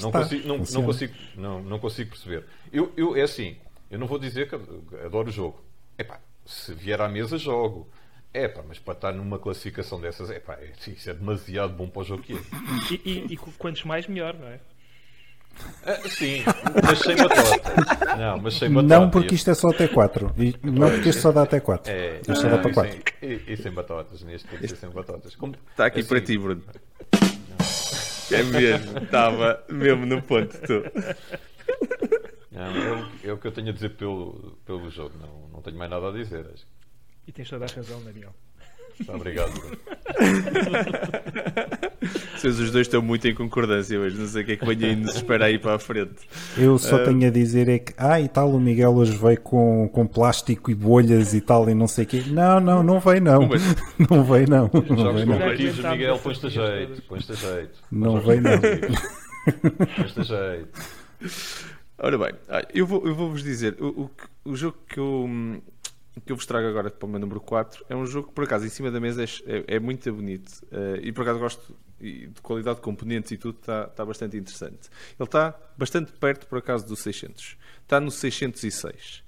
não, consigo, não, não consigo, não, não consigo perceber. Eu, eu, é assim, eu não vou dizer que adoro o jogo. Epá, se vier à mesa, jogo. Epá, mas para estar numa classificação dessas, epá, é- isso é demasiado bom para o jogo que é.
E, e- e quantos mais, melhor, não é?
Ah, sim, mas sem batota. Não, mas sem batota.
Não porque isto é só até 4. E Não porque isto só dá até 4.
É,
Isto só dá para
e
4.
sem- E, e sem batatas, neste tem que ser sem batatas. Como-
Está aqui
assim,
para ti, Bruno. É mesmo, estava mesmo no ponto. Tu.
Não, é, o, é o que eu tenho a dizer pelo, pelo jogo, não, não tenho mais nada a dizer. Acho.
E tens toda a razão, Daniel.
Obrigado. Bruno. [LAUGHS]
Vocês os dois estão muito em concordância hoje. Não sei o que é que venha aí nos espera aí para a frente.
Eu só tenho a dizer é que, ah, e tal, o Miguel hoje veio com, com plástico e bolhas e tal e não sei o quê. Não, não, não veio não.
Mas- [LAUGHS]
Não veio não. Não
Jogos
veio não.
competitivos,
Já
Miguel, pões-te a jeito. Pões-te a jeito.
Não veio não.
Pões-te a jeito.
Ora bem, ah, eu vou- eu vou-vos dizer, o, o o jogo que eu, que eu vos trago agora para o meu número 4 é um jogo que, por acaso, em cima da mesa é, é- é muito bonito eh, e, por acaso, gosto de qualidade de componentes e tudo, está, está bastante interessante. Ele está bastante perto, por acaso, do 600. Está no 606.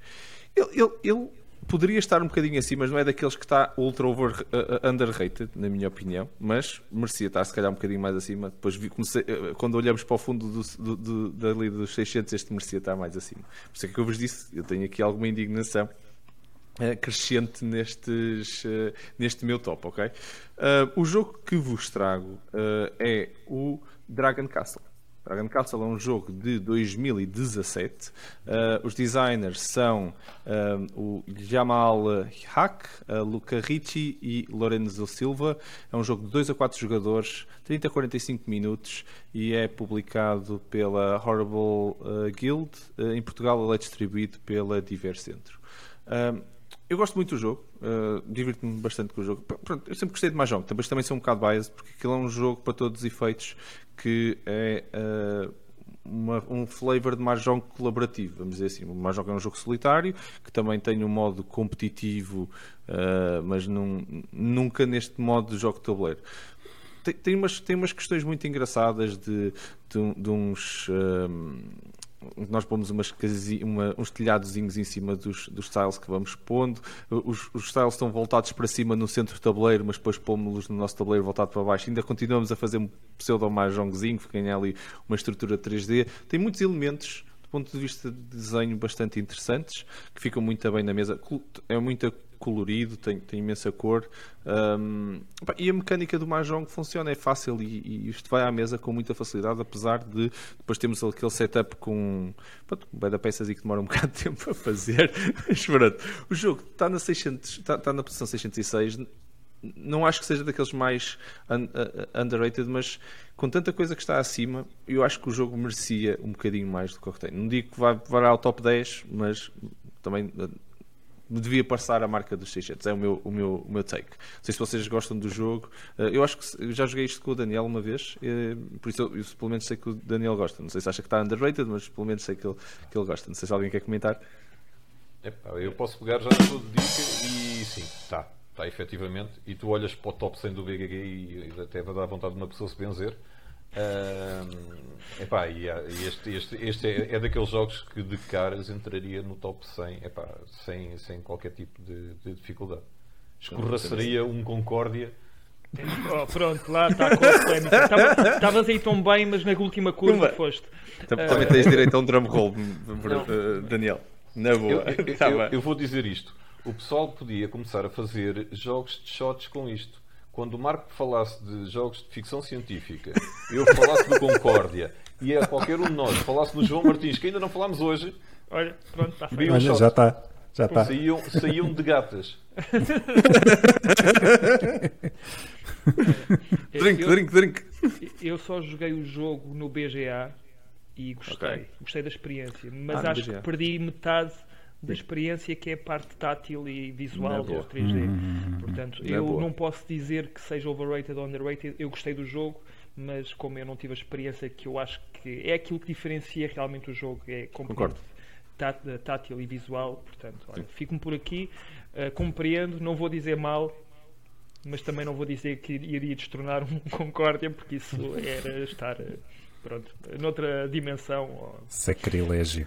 Ele, ele- ele poderia estar um bocadinho acima, mas não é daqueles que está ultra over, uh, uh, underrated, na minha opinião, mas merecia estar se calhar um bocadinho mais acima. Depois vi, comecei, uh, quando olhamos para o fundo do, do, do, dali dos 600, este merecia estar mais acima. Por isso é que eu vos disse, eu tenho aqui alguma indignação eh, crescente nestes, neste meu top, ok? O jogo que vos trago é o Dragon Castle. Dragon Castle é um jogo de 2017. Eh, os designers são eh, o Jamal Hack, eh, Luca Ricci e Lorenzo Silva. É um jogo de 2 a 4 jogadores, 30 a 45 minutos e é publicado pela Horrible eh, Guild. Eh, em Portugal ele é distribuído pela Diver Centro. Um, eu gosto muito do jogo, uh, divirto-me bastante com o jogo. Pronto, eu sempre gostei de Mahjong, também, também sou um bocado biased, porque aquilo é um jogo para todos os efeitos que é uh, uma- um flavor de Mahjong colaborativo, vamos dizer assim. O Mahjong é um jogo solitário, que também tem um modo competitivo, uh, mas num- nunca neste modo de jogo de tabuleiro. Tem, tem, umas, tem umas questões muito engraçadas de, de, de uns. um, nós pomos umas uma- uns telhadozinhos em cima dos, dos tiles que vamos pondo. Os, os tiles estão voltados para cima no centro do tabuleiro, mas depois pomos-los no nosso tabuleiro voltado para baixo. Ainda continuamos a fazer um pseudo mahjongzinho, que ganha ali uma estrutura 3D. Tem muitos elementos do ponto de vista de desenho bastante interessantes, que ficam muito bem na mesa. É muito colorido, tem, tem imensa cor. Pá, e a mecânica do Mahjong funciona, é fácil e, e isto vai à mesa com muita facilidade, apesar de depois temos aquele setup com pronto, um de peças e que demora um [LAUGHS] bocado de tempo a fazer. Mas pronto, o jogo está na, 600, está, está na posição 606 não acho que seja daqueles mais un- underrated, mas com tanta coisa que está acima, eu acho que o jogo merecia um bocadinho mais do que o que tem. Não digo que vai, vai ao top 10, mas também uh, devia passar a marca dos 600. É o meu, o meu, o meu take. Não sei se vocês gostam do jogo. Uh, eu acho que já joguei isto com o Daniel uma vez, eh, por isso eu, eu pelo menos sei que o Daniel gosta. Não sei se acha que está underrated, mas pelo menos sei que ele, que ele gosta. Não sei se alguém quer comentar.
Epá, eu posso pegar já na tua dica e sim, está, está efetivamente. E tu olhas para o top 100 do BGG e, e até vai dar vontade de uma pessoa se benzer. Ahm, epá, e, este, este, este é, é daqueles jogos que de caras entraria no top 100 epá, sem, sem qualquer tipo de, de dificuldade. Escorraçaria um Concórdia.
Oh, pronto, lá está com a polémica. Estava- Estavas aí tão bem, mas na última curva
Uma.
foste.
Também, também tens direito a um drum roll, uh, Daniel. Na
Eu,
boa.
eu-
Tá
eu- eu vou dizer isto. O pessoal podia começar a fazer jogos de shots com isto. Quando o Marco falasse de jogos de ficção científica, eu falasse do Concórdia e a qualquer um de nós falasse no João Martins, que ainda não falámos hoje,
Olha, pronto, está feito.
Um
Olha,
shot.
já está. Já está.
saíam, saíam de gatas. [LAUGHS]
Drink,
eu,
drink, drink.
eu só joguei o jogo no BGA e gostei.
Ok.
Gostei da experiência. Mas
Ah,
acho que perdi metade da experiência que é a parte tátil e visual do 3D. Portanto,
Na
eu
boa.
não posso dizer que seja overrated ou underrated. Eu gostei do jogo, mas como eu não tive a experiência que eu acho que é aquilo que diferencia realmente o jogo, é
Concordo.
tá- tátil e visual. Portanto, olha, fico-me por aqui. Uh, compreendo, não vou dizer mal. mas também não vou dizer que iria destronar um [LAUGHS] Concórdia, porque isso era estar pronto, noutra dimensão.
Sacrilégio.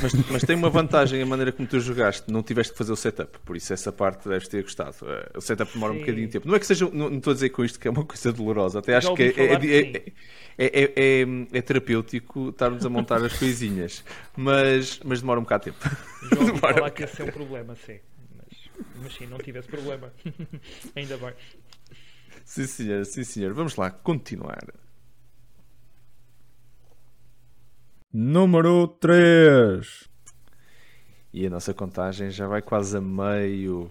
Mas, mas, tem uma vantagem a maneira como tu jogaste, não tiveste que fazer o setup, por isso essa parte deves ter gostado. O setup demora Sim. um bocadinho de tempo. Não é que seja, não, não, estou a dizer com isto que é uma coisa dolorosa, até acho que é, é, é, é, é, terapêutico estarmos a montar as coisinhas, mas, mas demora um bocado de tempo.
Já ouvi falar que esse é um problema, sim. Mas, mas sim, não tivesse problema. [LAUGHS] Ainda bem.
Sim, senhor, sim, senhor. Vamos lá continuar. Número 3. E a nossa contagem já vai quase a meio.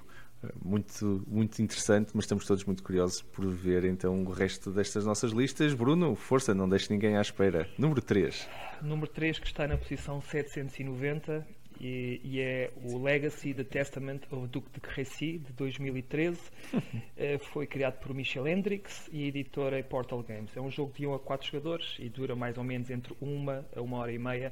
Muito, muito interessante, mas estamos todos muito curiosos por ver então o resto destas nossas listas. Bruno, força, não deixe ninguém à espera. Número 3.
Número 3 que está na posição 790 e, e, é o Legacy The Testament of Duke de Crécy, de 2013. [LAUGHS] Eh, foi criado por Michel Hendricks e a editora é Portal Games. É um jogo de 1 a 4 jogadores e dura mais ou menos entre uma a uma hora e meia.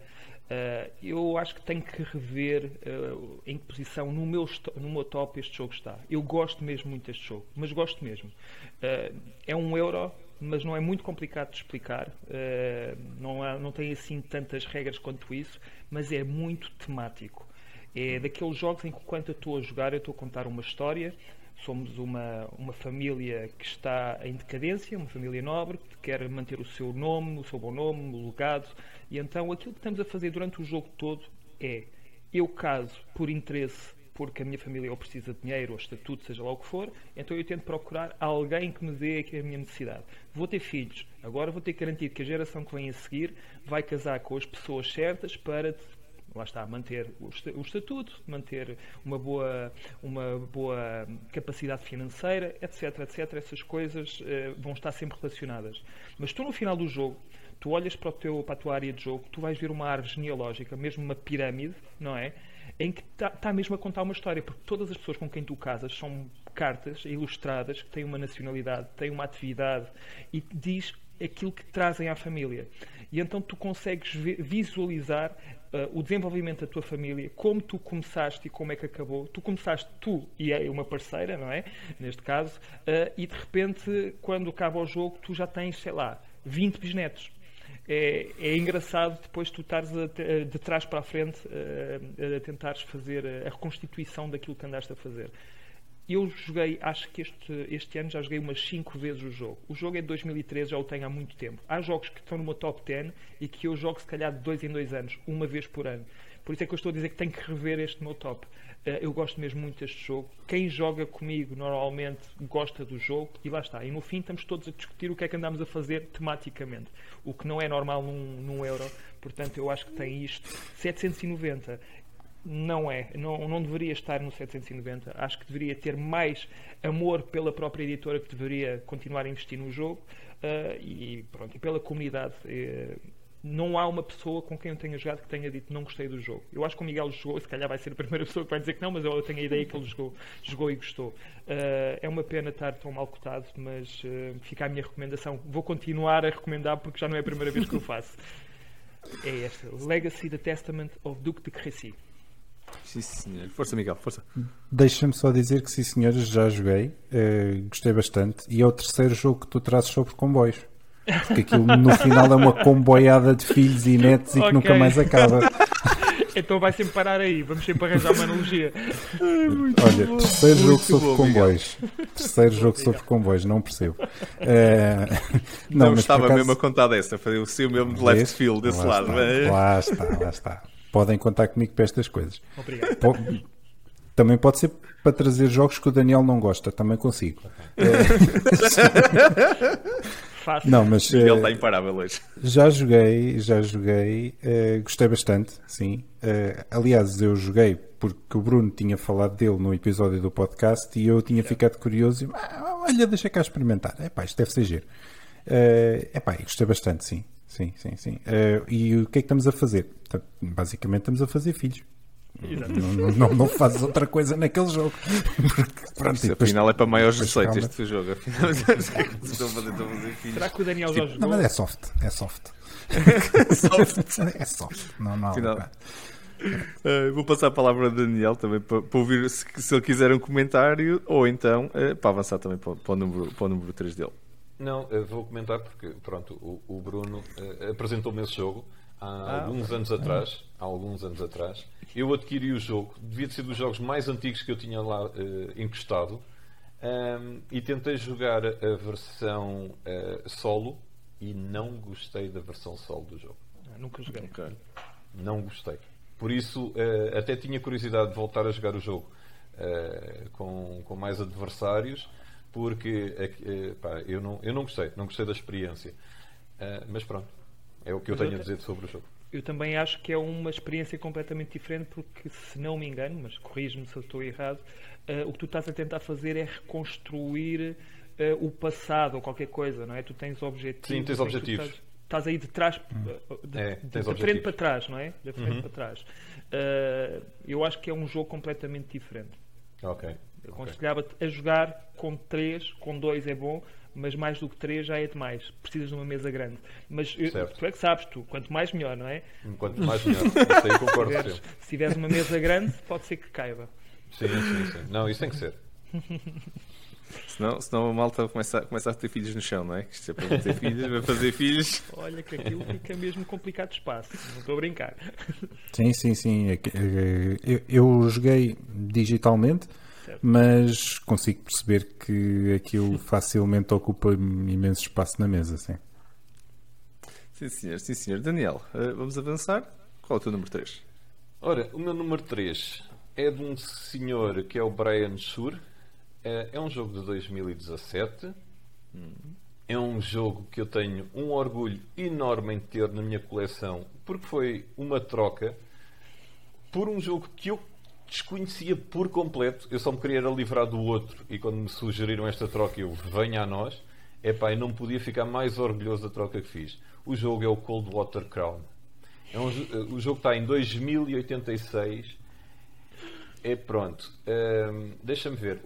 Uh, eu acho que tenho que rever uh, em que posição no meu, no meu top este jogo está. Eu gosto mesmo muito deste jogo, mas gosto mesmo. Uh, é um euro mas não é muito complicado de explicar. Uh, não, há, não tem assim tantas regras quanto isso, mas é muito temático. É daqueles jogos em que, enquanto eu estou a jogar, eu estou a contar uma história. Somos uma, uma família que está em decadência, uma família nobre, que quer manter o seu nome, o seu bom nome, o legado. E então aquilo que estamos a fazer durante o jogo todo é eu caso por interesse porque a minha família ou precisa de dinheiro ou estatuto, seja lá o que for, então eu tento procurar alguém que me dê a minha necessidade. Vou ter filhos, agora vou ter que garantir que a geração que vem a seguir vai casar com as pessoas certas para lá está, manter o estatuto, manter uma boa, uma boa capacidade financeira, etc, etc. Essas coisas uh, vão estar sempre relacionadas. Mas tu no final do jogo, tu olhas para, o teu, para a tua área de jogo, tu vais ver uma árvore genealógica, mesmo uma pirâmide, não é? Em que está tá mesmo a contar uma história, porque todas as pessoas com quem tu casas são cartas ilustradas que têm uma nacionalidade, têm uma atividade e diz aquilo que trazem à família. E então tu consegues visualizar uh, o desenvolvimento da tua família, como tu começaste e como é que acabou. Tu começaste, tu e é uma parceira, não é? Neste caso, uh, e de repente, quando acaba o jogo, tu já tens, sei lá, 20 bisnetos é, é engraçado depois tu estares a, de trás para a frente a, a tentares fazer a reconstituição daquilo que andaste a fazer. Eu joguei, acho que este, este ano já joguei umas 5 vezes o jogo. O jogo é de 2013, já o tenho há muito tempo. Há jogos que estão meu top 10 e que eu jogo se calhar de 2 em 2 anos, uma vez por ano. Por isso é que eu estou a dizer que tenho que rever este meu top. Uh, eu gosto mesmo muito deste jogo. Quem joga comigo normalmente gosta do jogo e lá está. E no fim estamos todos a discutir o que é que andamos a fazer tematicamente. O que não é normal num, num euro. Portanto, eu acho que tem isto. 790 não é, não, não deveria estar no 790. Acho que deveria ter mais amor pela própria editora que deveria continuar a investir no jogo uh, e pronto, e pela comunidade. Uh, não há uma pessoa com quem eu tenha jogado que tenha dito não gostei do jogo. Eu acho que o Miguel jogou, se calhar vai ser a primeira [LAUGHS] pessoa que vai dizer que não, mas eu tenho a ideia que ele jogou, jogou e gostou. Uh, é uma pena estar tão mal cotado, mas uh, fica a minha recomendação. Vou continuar a recomendar porque já não é a primeira vez que eu faço. É esta: Legacy The Testament of Duke de Crécy.
Sim, senhor. Força, Miguel, força.
Deixa-me só dizer que, sim, senhores, já joguei, uh, gostei bastante. E é o terceiro jogo que tu trazes sobre comboios. Porque aquilo no final é uma comboiada de filhos e netos e que nunca mais acaba. [LAUGHS]
Então vai sempre parar aí, vamos sempre arranjar uma analogia.
Olha, bom, terceiro jogo sobre bom, comboios. Miguel. Terceiro jogo Obrigado. sobre comboios, não percebo. Uh,
não, não estava acaso... mesmo a contar dessa, foi o seu mesmo de left field desse
lá
lado.
Está, mas... Lá está, lá está. Podem contar comigo para estas coisas.
Obrigado.
Também pode ser para trazer jogos que o Daniel não gosta, também consigo. [LAUGHS] [LAUGHS]
Fácil.
Não, mas
uh, está imparável hoje.
Já joguei, já joguei, uh, gostei bastante, sim. Uh, aliás, eu joguei porque o Bruno tinha falado dele no episódio do podcast e eu tinha ficado curioso e ah, olha, deixa cá experimentar. É pá, isto deve ser giro. É pá, gostei bastante, sim. Sim, sim, sim. e o que é que estamos a fazer? Basicamente estamos a fazer filhos. Não, não, não, fazes outra coisa naquele jogo.
Porque, pronto, Isso, depois, afinal é para maiores 18 este jogo. Afinal, [LAUGHS]
Será que o Daniel já jogou?
Não, mas é soft. É soft. [LAUGHS] soft. é soft. Não, não.
Afinal, Uh, vou passar a palavra a Daniel também para, para ouvir se, se, ele quiser um comentário ou então uh, para avançar também para, para, o número, para o número 3 dele.
Não, vou comentar porque pronto, o, o Bruno uh, apresentou-me esse jogo há ah, alguns okay. anos atrás. Há alguns anos atrás. Eu adquiri o jogo, devia ser dos jogos mais antigos que eu tinha lá uh, encostado. Um, e tentei jogar a versão uh, solo e não gostei da versão solo do jogo.
Ah, nunca joguei. Okay.
Não gostei. Por isso, uh, até tinha curiosidade de voltar a jogar o jogo uh, com, com mais adversários, porque pá, eu, não, eu não gostei, não gostei da experiência. mas pronto, é o que eu tenho a dizer sobre o jogo.
Eu também acho que é uma experiência completamente diferente, porque, se não me engano, mas corrijo-me se eu estou errado, uh, o que tu estás a tentar fazer é reconstruir uh, o passado ou qualquer coisa, não é? Tu tens objetivos.
Sim, tens objetivos.
Estás, estás, aí de trás, hum. de, é, de, de frente para trás, não é? De frente uhum. para trás. Uh, eu acho que é um jogo completamente diferente.
Ok.
Aconselhava-te a jogar com 3, com 2 é bom, mas mais do que 3 já é demais. Precisas de uma mesa grande. Mas eu, tu é que sabes, tu, quanto mais melhor, não é?
Quanto mais melhor. Isso aí concordo
se, tiveres, se tiveres uma mesa grande, pode ser que caiba.
Sim, sim, sim. Não, isso tem que ser. [LAUGHS]
Senão, senão a malta começa, começa a ter filhos no chão, não é? Isto é para ter filhos, para fazer filhos.
Olha que aquilo fica mesmo complicado de espaço, não estou a brincar.
Sim, sim, sim. É é, eu, eu joguei digitalmente, certo. mas consigo perceber que aquilo [LAUGHS] facilmente ocupa imenso espaço na mesa, sim.
Sim, senhor, sim, senhor. Daniel, eh, vamos avançar. Qual é o teu número 3?
Ora, o meu número 3 é de um senhor que é o Brian Shure. É, é um jogo de 2017. É um jogo que eu tenho um orgulho enorme em ter na minha coleção, porque foi uma troca por um jogo que eu desconhecia por completo. Eu só me queria livrar do outro e quando me sugeriram esta troca, eu venho a nós. Epá, e não podia ficar mais orgulhoso da troca que fiz. O jogo é o Cold Water Crown. É um, o jogo está em 2086 é pronto. Um, Deixa-me ver.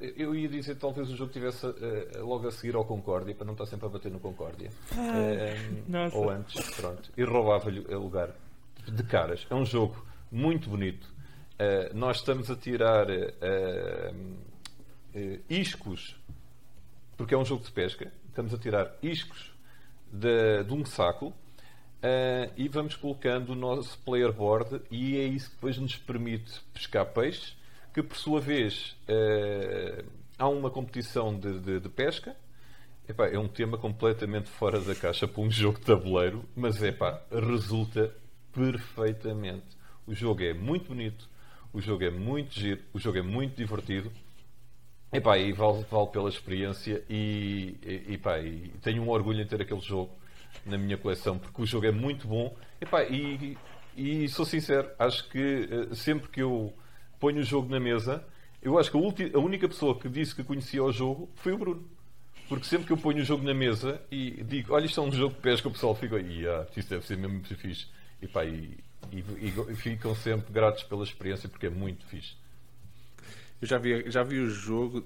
Eh, eu ia dizer talvez o jogo tivesse uh, logo a seguir ao Concórdia, para não estar sempre a bater no Concórdia.
Ah,
um, ou antes, pronto. E roubava-lhe o lugar de caras. É um jogo muito bonito. Uh, nós estamos a tirar uh, iscos, porque é um jogo de pesca. Estamos a tirar iscos de, de um saco e vamos colocando o nosso player board e é isso que depois nos permite pescar peixes, que por sua vez há uma competição de, de, de pesca. Epá, é um tema completamente fora da caixa para um [LAUGHS] jogo de tabuleiro, mas epá, resulta perfeitamente. O jogo é muito bonito, o jogo é muito giro, o jogo é muito divertido. Epá, e vale, vale pela experiência e, e, epá, e tenho um orgulho em ter aquele jogo na minha coleção, porque o jogo é muito bom. Epá, e, e sou sincero, acho que uh, sempre que eu ponho o jogo na mesa, eu acho que a, a, única pessoa que disse que conhecia o jogo foi o Bruno. Porque sempre que eu ponho o jogo na mesa e digo, olha, isto é um jogo de pesca, o pessoal fica, e ah, isto deve ser mesmo fixe. E, pá, e, e, e, ficam sempre gratos pela experiência porque é muito fixe.
Eu já vi, já vi o jogo,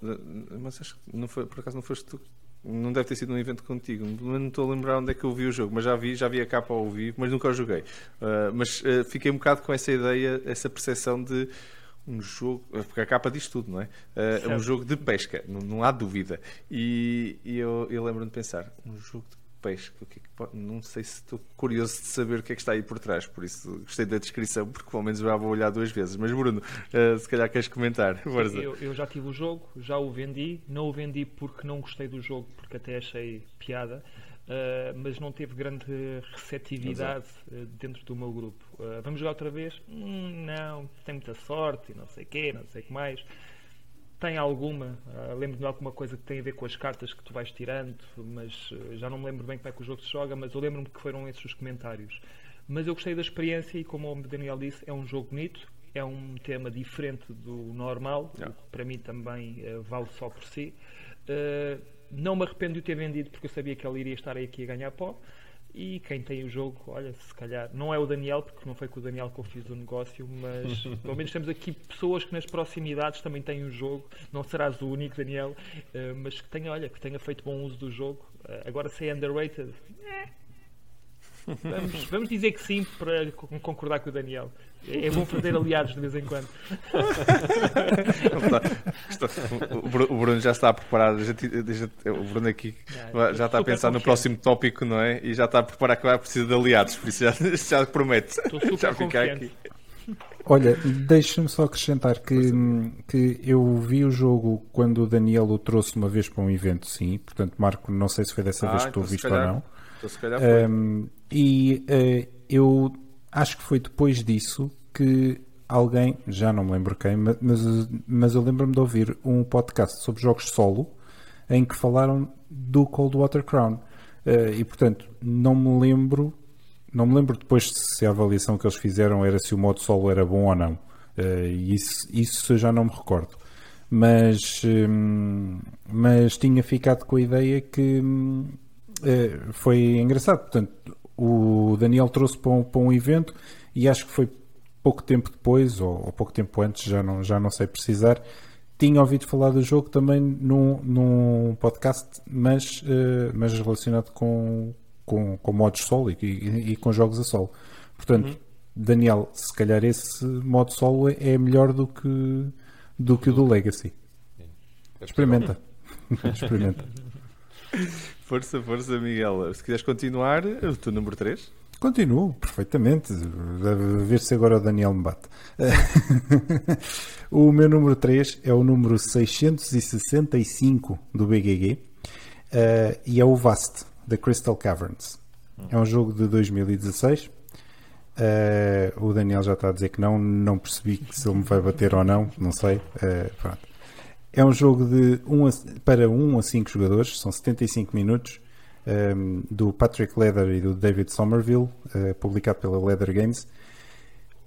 mas acho que não foi, por acaso não foste tu não deve ter sido num evento contigo, não estou a lembrar onde é que eu vi o jogo, mas já vi, já vi a capa ao vivo, mas nunca o joguei. Uh, mas uh, fiquei um bocado com essa ideia, essa percepção de um jogo, porque a capa diz tudo, não é? Uh, é um jogo de pesca, não, não há dúvida. E, e eu, eu lembro-me de pensar, um jogo de que é. Não sei se estou curioso de saber o que é que está aí por trás, por isso gostei da descrição, porque pelo menos já vou olhar duas vezes. Mas Bruno, uh, se calhar queres comentar.
Eu, eu, já tive o jogo, já o vendi, não o vendi porque não gostei do jogo, porque até achei piada. Uh, mas não teve grande receptividade uh, dentro do meu grupo. vamos jogar outra vez? Hum, não, tem muita sorte, não sei o quê, não sei o que mais tem alguma, uh, lembro-me de alguma coisa que tem a ver com as cartas que tu vais tirando, mas uh, já não me lembro bem como é que o jogo se joga, mas eu lembro-me que foram esses os comentários. Mas eu gostei da experiência e, como o Daniel disse, é um jogo bonito, é um tema diferente do normal, yeah. o que para mim também uh, vale só por si. não me arrependo de o ter vendido porque eu sabia que ele iria estar aqui a ganhar pó. E quem tem o jogo, olha, se calhar, não é o Daniel, porque não foi com o Daniel que eu fiz o negócio, mas [LAUGHS] pelo menos temos aqui pessoas que nas proximidades também têm o jogo. Não serás o único, Daniel, uh, mas que tenha, olha, que tenha feito bom uso do jogo. Uh, agora, se é underrated, eh, Vamos, vamos dizer que sim para concordar com o Daniel. É bom fazer aliados de vez em quando.
o Bruno já está a preparar. o Bruno aqui já está a pensar no próximo tópico, não é? E já está a preparar que vai precisar de aliados, por isso já, [LAUGHS] já promete. já fica aqui.
Olha, deixa-me só acrescentar que, que eu vi o jogo quando o Daniel o trouxe uma vez para um evento, sim. Portanto, Marco, não sei se foi dessa ah, vez que tu então viste ou não.
Então, se calhar foi.
Um, e uh, eu acho que foi depois disso que alguém, já não me lembro quem, mas, mas eu lembro-me de ouvir um podcast sobre jogos solo em que falaram do Cold Water Crown. Uh, e portanto, não me lembro não me lembro depois se a avaliação que eles fizeram era se o modo solo era bom ou não. Uh, isso, isso eu já não me recordo. Mas, um, mas tinha ficado com a ideia que uh, foi engraçado. Portanto, o Daniel trouxe para um, para um evento e acho que foi pouco tempo depois, ou, ou, pouco tempo antes, já não, já não sei precisar. Tinha ouvido falar do jogo também num, num podcast, mas, uh, mas relacionado com, com, com modos solo e, e, e, com jogos a solo. Portanto, uhum. Daniel, se calhar esse modo solo é melhor do que, do que o do Legacy. Experimenta. [LAUGHS] Experimenta. [LAUGHS]
Força, força, Miguel. Se quiseres continuar, o teu número 3.
Continuo, perfeitamente. A ver se agora o Daniel me bate. [LAUGHS] o meu número 3 é o número 665 do BGG uh, eh, e é o Vast. The Crystal Caverns. É um jogo de 2016. Uh, eh, o Daniel já está a dizer que não, não percebi se ele me vai bater ou não, não sei. Uh, é um jogo de um a, para 1 a 5 jogadores, são 75 minutos, um, ehm, do Patrick Leather e do David Somerville, uh, publicado pela Leather Games.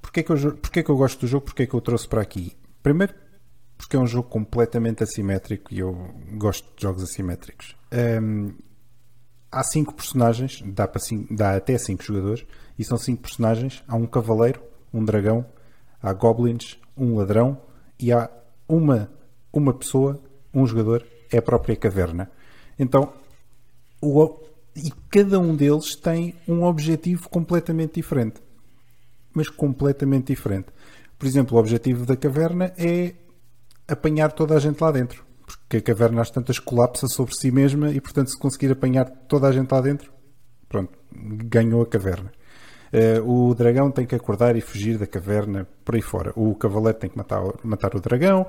Porquê que, eu, porquê que eu gosto do jogo? Porquê que eu trouxe para aqui? Primeiro, porque é um jogo completamente assimétrico e eu gosto de jogos assimétricos. Um, ehm, há cinco personagens, dá, para cinco, dá até cinco jogadores, e são cinco personagens. Há um cavaleiro, um dragão, há goblins, um ladrão e há uma, uma pessoa, um jogador, é a própria caverna. Então, o, e cada um deles tem um objetivo completamente diferente. Mas completamente diferente. Por exemplo, o objetivo da caverna é apanhar toda a gente lá dentro porque a caverna às tantas colapsa sobre si mesma e, portanto, se conseguir apanhar toda a gente lá dentro, pronto, ganhou a caverna. Uh, o dragão tem que acordar e fugir da caverna por aí fora. O cavaleiro tem que matar, matar o dragão.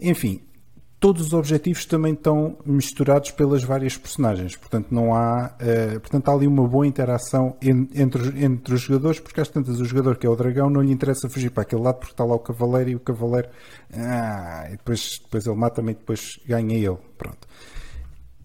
Enfim, todos os objetivos também estão misturados pelas várias personagens. Portanto, não há, uh, portanto, há ali uma boa interação en, entre, entre os jogadores, porque às tantas o jogador que é o dragão não lhe interessa fugir para aquele lado porque está lá o cavaleiro e o cavaleiro ah, e depois, depois ele mata-me e depois ganha ele. Pronto.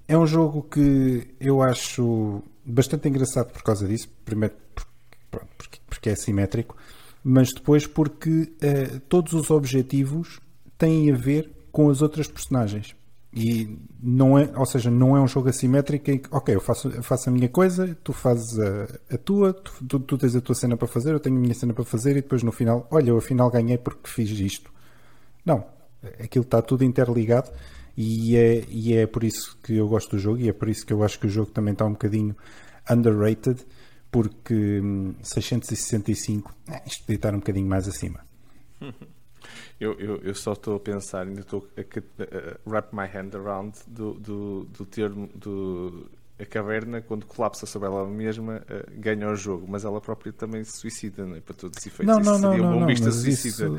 É um jogo que eu acho bastante engraçado por causa disso. Primeiro porque, pronto, porque, porque é simétrico, mas depois porque uh, todos os objetivos têm a ver com as outras personagens. E não é, ou seja, não é um jogo assimétrico em que, ok, eu faço, faço a minha coisa, tu fazes a, a tua, tu, tu, tens a tua cena para fazer, eu tenho a minha cena para fazer e depois no final, olha, eu afinal ganhei porque fiz isto. Não, aquilo está tudo interligado e é, e é por isso que eu gosto do jogo e é por isso que eu acho que o jogo também está um bocadinho underrated, porque 665, hum, isto podia estar um bocadinho mais acima. [LAUGHS]
Eu, eu, eu só estou a pensar, ainda estou a, wrap my hand around do, do, do termo do a caverna, quando colapsa sobre ela mesma, uh, ganha o jogo, mas ela própria também se suicida, não é? Para todos os efeitos.
Não, não, não, não, não, suicida. Isso...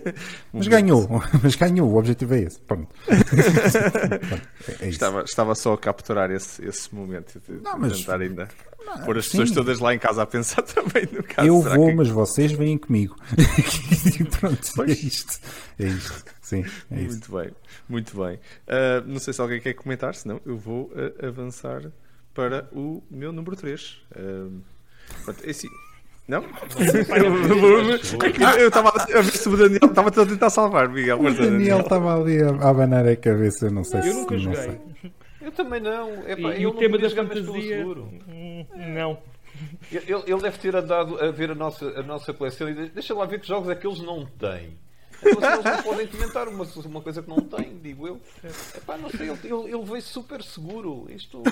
[LAUGHS] mas ganhou, [LAUGHS] mas ganhou, o objetivo é esse. Pronto. [LAUGHS]
é estava, estava só a capturar esse, esse momento. Não, mas... Tentar ainda não, pôr as sim. pessoas todas lá em casa a pensar também no caso.
Eu vou, que... mas vocês vêm comigo. pronto, pois. é isto. É isto. Sim, é
muito
isto.
bem, muito bem. Uh, não sei se alguém quer comentar, senão eu vou uh, avançar para o meu número 3. Uh, pronto, esse... Não? eu estava a ver se o Daniel estava a tentar salvar, Miguel.
O Daniel estava ali a abanar a cabeça, não sei
eu
se.
Eu nunca joguei.
Sei. Eu também não.
Epá, e o tema da fantasia. Hum, não.
Ele, ele, deve ter andado a ver a nossa, a nossa coleção e deixa lá ver que jogos é que eles não têm. Eles não podem comentar uma, uma coisa que não têm, digo eu. Epá, não sei, ele, ele, ele veio super seguro. Isto,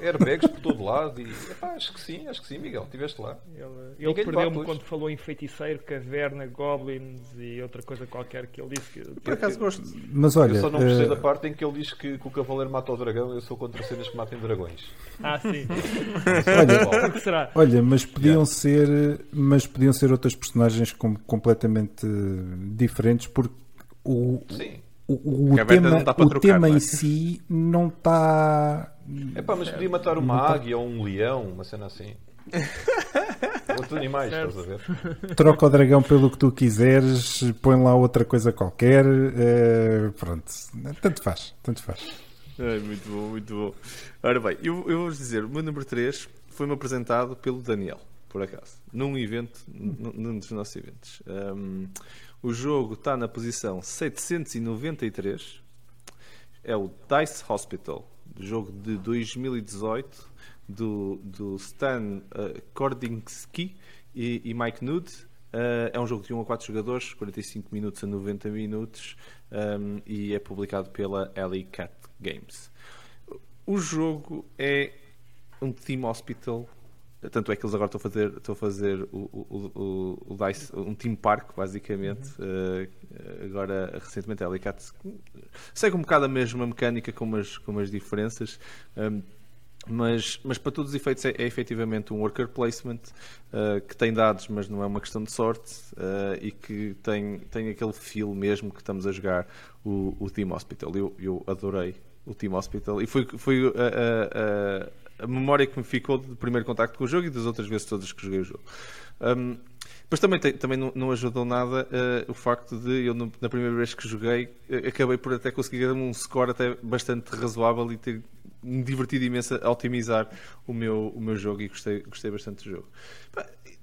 airbags por todo lado. E, epá, acho que sim, acho que sim, Miguel. Estiveste lá.
Ele, ele perdeu-me quando falou em feiticeiro, caverna, goblins e outra coisa qualquer que ele disse que.
Por acaso gosto.
Mas olha.
Eu só não percebo uh... da parte em que ele diz que, que, o cavaleiro mata o dragão eu sou contra cenas que matem dragões.
Ah, sim. [LAUGHS]
olha, que será? olha, mas podiam yeah. ser. Mas podiam ser outras personagens com, completamente diferentes porque o.
Sim
o, o tema, o trocar, tema em é? si não está.
É pá, mas podia matar uma tá... águia ou um leão, uma cena assim. [LAUGHS] Outros animais, estás a ver?
Troca o dragão pelo que tu quiseres, põe lá outra coisa qualquer. É, pronto, tanto faz, tanto faz.
É, muito bom, muito bom. Ora bem, eu, eu vou-vos dizer: o meu número 3 foi-me apresentado pelo Daniel, por acaso, num evento, num, num dos nossos eventos. Um, o jogo está na posição 793. É o Dice Hospital, jogo de 2018 do, do Stan uh, Kordinsky e, e Mike Nude. Uh, é um jogo de 1 a 4 jogadores, 45 minutos a 90 minutos um, ehm, e é publicado pela Alley Cat Games. O jogo é um Team Hospital tanto é que eles agora estão a fazer, estão a fazer o, o, o, o DICE, um Team Park, basicamente. Uhum. Uh, agora, recentemente, a Alicat segue um bocado a mesma mecânica, com umas, com umas diferenças. Um, mas, mas para todos os efeitos é, é efetivamente um worker placement uh, que tem dados, mas não é uma questão de sorte uh, e que tem, tem aquele feel mesmo que estamos a jogar o, o Team Hospital. Eu, eu adorei o Team Hospital e foi, foi a, a memória que me ficou do primeiro contacto com o jogo e das outras vezes todas que joguei o jogo. Um, mas também, também não, ajudou nada uh, o facto de eu, na primeira vez que joguei, uh, acabei por até conseguir um score até bastante razoável e ter me divertido imenso a otimizar o meu, o meu jogo e gostei, gostei bastante do jogo.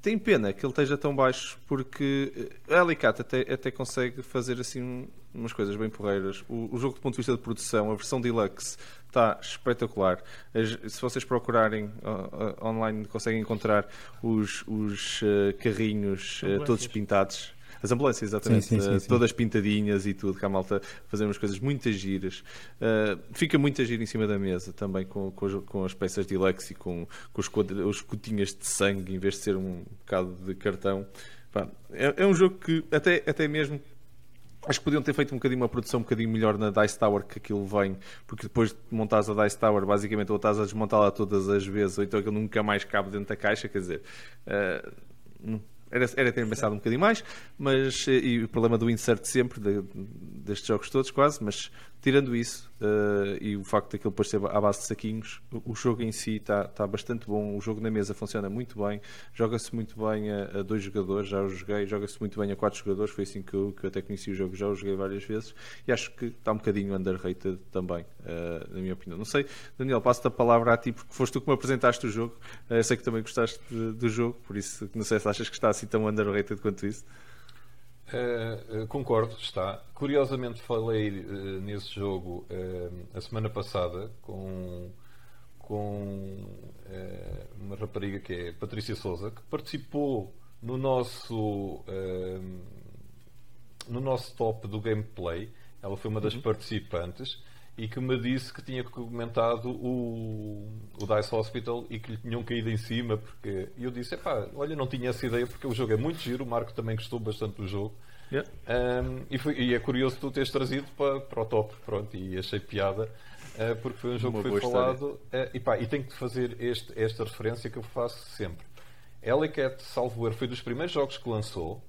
Tem pena que ele esteja tão baixo porque a Alicate até, até consegue fazer assim umas coisas bem porreiras. O, o, jogo, do ponto de vista de produção, a versão deluxe está espetacular. As, se vocês procurarem uh, uh, online, conseguem encontrar os, os uh, carrinhos todos pintados as ambulâncias, exatamente. Sim, sim, sim, todas pintadinhas e tudo, a malta fazer umas coisas muito giras. Uh, fica muito giro em cima da mesa também com, com, as, com as peças de Lex e com, com os, os cotinhas de sangue em vez de ser um bocado de cartão. Pá, é, é um jogo que até, até mesmo Acho que podiam ter feito um bocadinho uma produção um bocadinho melhor na Dice Tower que aquilo vem, porque depois de montares a Dice Tower, basicamente, ou estás a desmontá-la todas as vezes, ou então aquilo nunca mais cabe dentro da caixa, quer dizer, uh, era, era ter pensado um bocadinho mais, mas eh, e o problema do insert sempre, de, destes jogos todos quase, mas tirando isso uh, e o facto daquilo depois ser à base de saquinhos, o, o jogo em si está tá bastante bom, o jogo na mesa funciona muito bem, joga-se muito bem a, a, dois jogadores, já o joguei, joga-se muito bem a quatro jogadores, foi assim que eu, que eu até conheci o jogo, já o joguei várias vezes e acho que está um bocadinho underrated também, uh, na minha opinião. Não sei, Daniel, passo-te a palavra a ti, porque foste tu que me apresentaste o jogo, uh, eu sei que também gostaste do jogo, por isso não sei se achas que está assim tão underrated quanto isso.
Uh, concordo, está. Curiosamente falei uh, nesse jogo a semana passada com, com uma rapariga que é Patrícia Souza, que participou no nosso, no nosso top do gameplay. Ela foi uma das uhum. participantes e que me disse que tinha comentado o, o Dice Hospital e que lhe tinham caído em cima porque eu disse, epá, olha, não tinha essa ideia porque o jogo é muito giro, o Marco também gostou bastante do jogo yeah. um, e, foi, e, é curioso tu teres trazido para, para o top, pronto, e achei piada uh, porque foi um jogo Uma que foi falado uh, e, pá, e tenho que fazer este, esta referência que eu faço sempre. Ellicat, salvo erro, foi dos primeiros jogos que lançou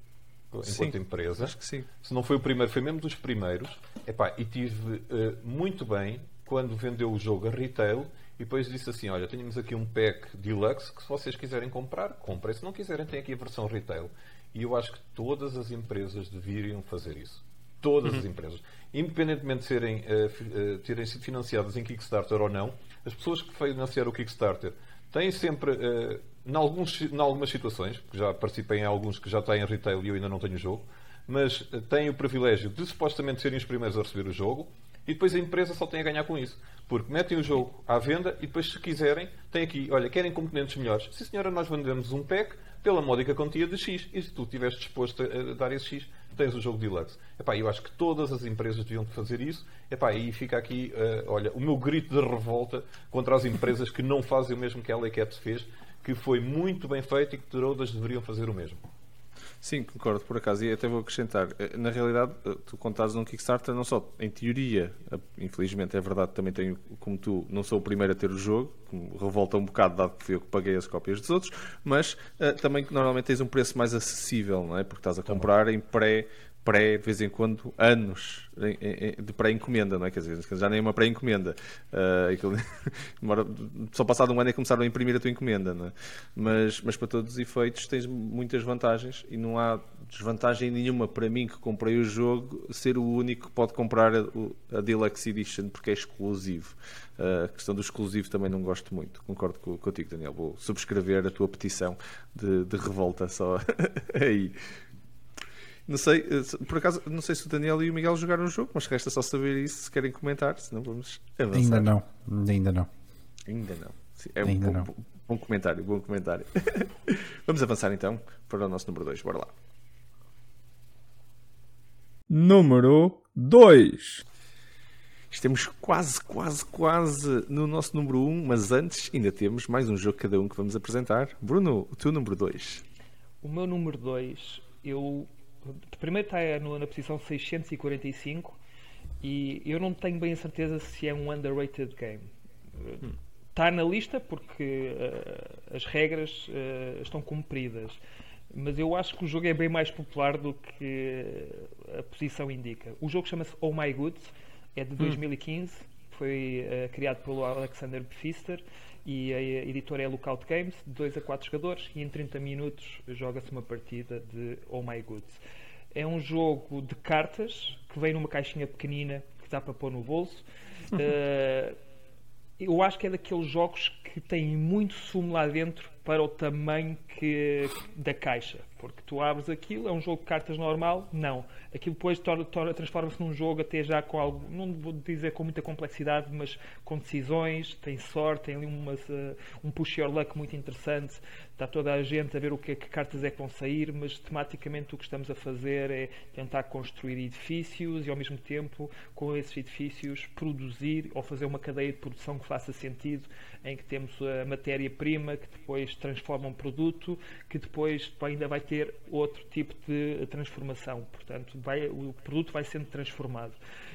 enquanto sim, empresa.
Acho que sim.
Se não foi o primeiro, foi mesmo dos primeiros. Epá, e tive uh, muito bem quando vendeu o jogo a retail e depois disse assim: Olha, temos aqui um pack deluxe que se vocês quiserem comprar, comprem. Se não quiserem, tem aqui a versão retail. E eu acho que todas as empresas deveriam fazer isso. Todas uhum. as empresas. Independentemente de serem, uh, uh, terem sido financiadas em Kickstarter ou não, as pessoas que financiaram o Kickstarter têm sempre em, alguns, em algumas situações, porque já participei em alguns que já têm retail e eu ainda não tenho o jogo, mas eh, têm o privilégio de supostamente serem os primeiros a receber o jogo e depois a empresa só tem a ganhar com isso. Porque metem o jogo à venda e depois, se quiserem, tem aqui, olha, querem componentes melhores. Sim, senhora, nós vendemos um pack pela módica quantia de X. E se tu estiveres disposto a dar esse X, tens o jogo deluxe. Epá, eu acho que todas as empresas deviam fazer isso. Epá, e fica aqui, uh, olha, o meu grito de revolta contra as empresas que não fazem o mesmo que a Cat fez, que foi muito bem feito e que todas deveriam fazer o mesmo.
Sim, concordo, por acaso. E até vou acrescentar, eh, na realidade, eh, tu contares num Kickstarter, não só em teoria, eh, infelizmente é verdade, também tenho, como tu, não sou o primeiro a ter o jogo, revolta um bocado, dado que fui eu que paguei as cópias dos outros, mas uh, também normalmente tens um preço mais acessível, não é? Porque estás a comprar em pré pré, de vez em quando, anos de pré-encomenda, não é? Quer dizer, já nem uma pré-encomenda. Uh, [LAUGHS] só passado um ano é que começaram a imprimir a tua encomenda, não é? Mas, mas para todos os efeitos tens muitas vantagens e não há desvantagem nenhuma para mim que comprei o jogo ser o único que pode comprar a, a Deluxe Edition porque é exclusivo. Uh, a questão do exclusivo também não gosto muito. Concordo contigo, Daniel. Vou subscrever a tua petição de, de revolta só [LAUGHS] aí. Não sei, eh, por acaso, não sei se o Daniel e o Miguel jogaram o jogo, mas resta só saber isso se querem comentar, senão vamos avançar.
Ainda não, ainda não.
Ainda não. É um ainda bom, não. bom comentário, bom comentário. [LAUGHS] vamos avançar então para o nosso número 2, bora lá. Número 2. Estamos quase, quase, quase no nosso número 1, um, mas antes ainda temos mais um jogo cada um que vamos apresentar. Bruno, o teu número 2.
O meu número 2, eu primeiro está na posição 645 e eu não tenho bem a certeza se é um underrated game. Hum. Está na lista porque uh, as regras uh, estão cumpridas, mas eu acho que o jogo é bem mais popular do que a posição indica. O jogo chama-se Oh My Goods, é de 2015, hum. foi uh, criado pelo Alexander Pfister e a editora é Lookout Games, de 2 a 4 jogadores, e em 30 minutos joga-se uma partida de Oh My Goods. É um jogo de cartas que vem numa caixinha pequenina que dá para pôr no bolso. uh, [LAUGHS] eu acho que é daqueles jogos que têm muito sumo lá dentro para o tamanho que, da caixa. Porque tu abres aquilo, é um jogo de cartas normal? Não. Aquilo depois transforma-se num jogo até já com algo, não vou dizer com muita complexidade, mas com decisões, tem sorte, tem ali uma, um push your luck muito interessante. Está toda a gente a ver o que, que cartas é que vão sair, mas tematicamente o que estamos a fazer é tentar construir edifícios e ao mesmo tempo, com esses edifícios, produzir ou fazer uma cadeia de produção que faça sentido, em que temos a matéria-prima que depois transforma um produto, que depois ainda vai ter outro tipo de transformação. Portanto, vai, o produto vai sendo transformado.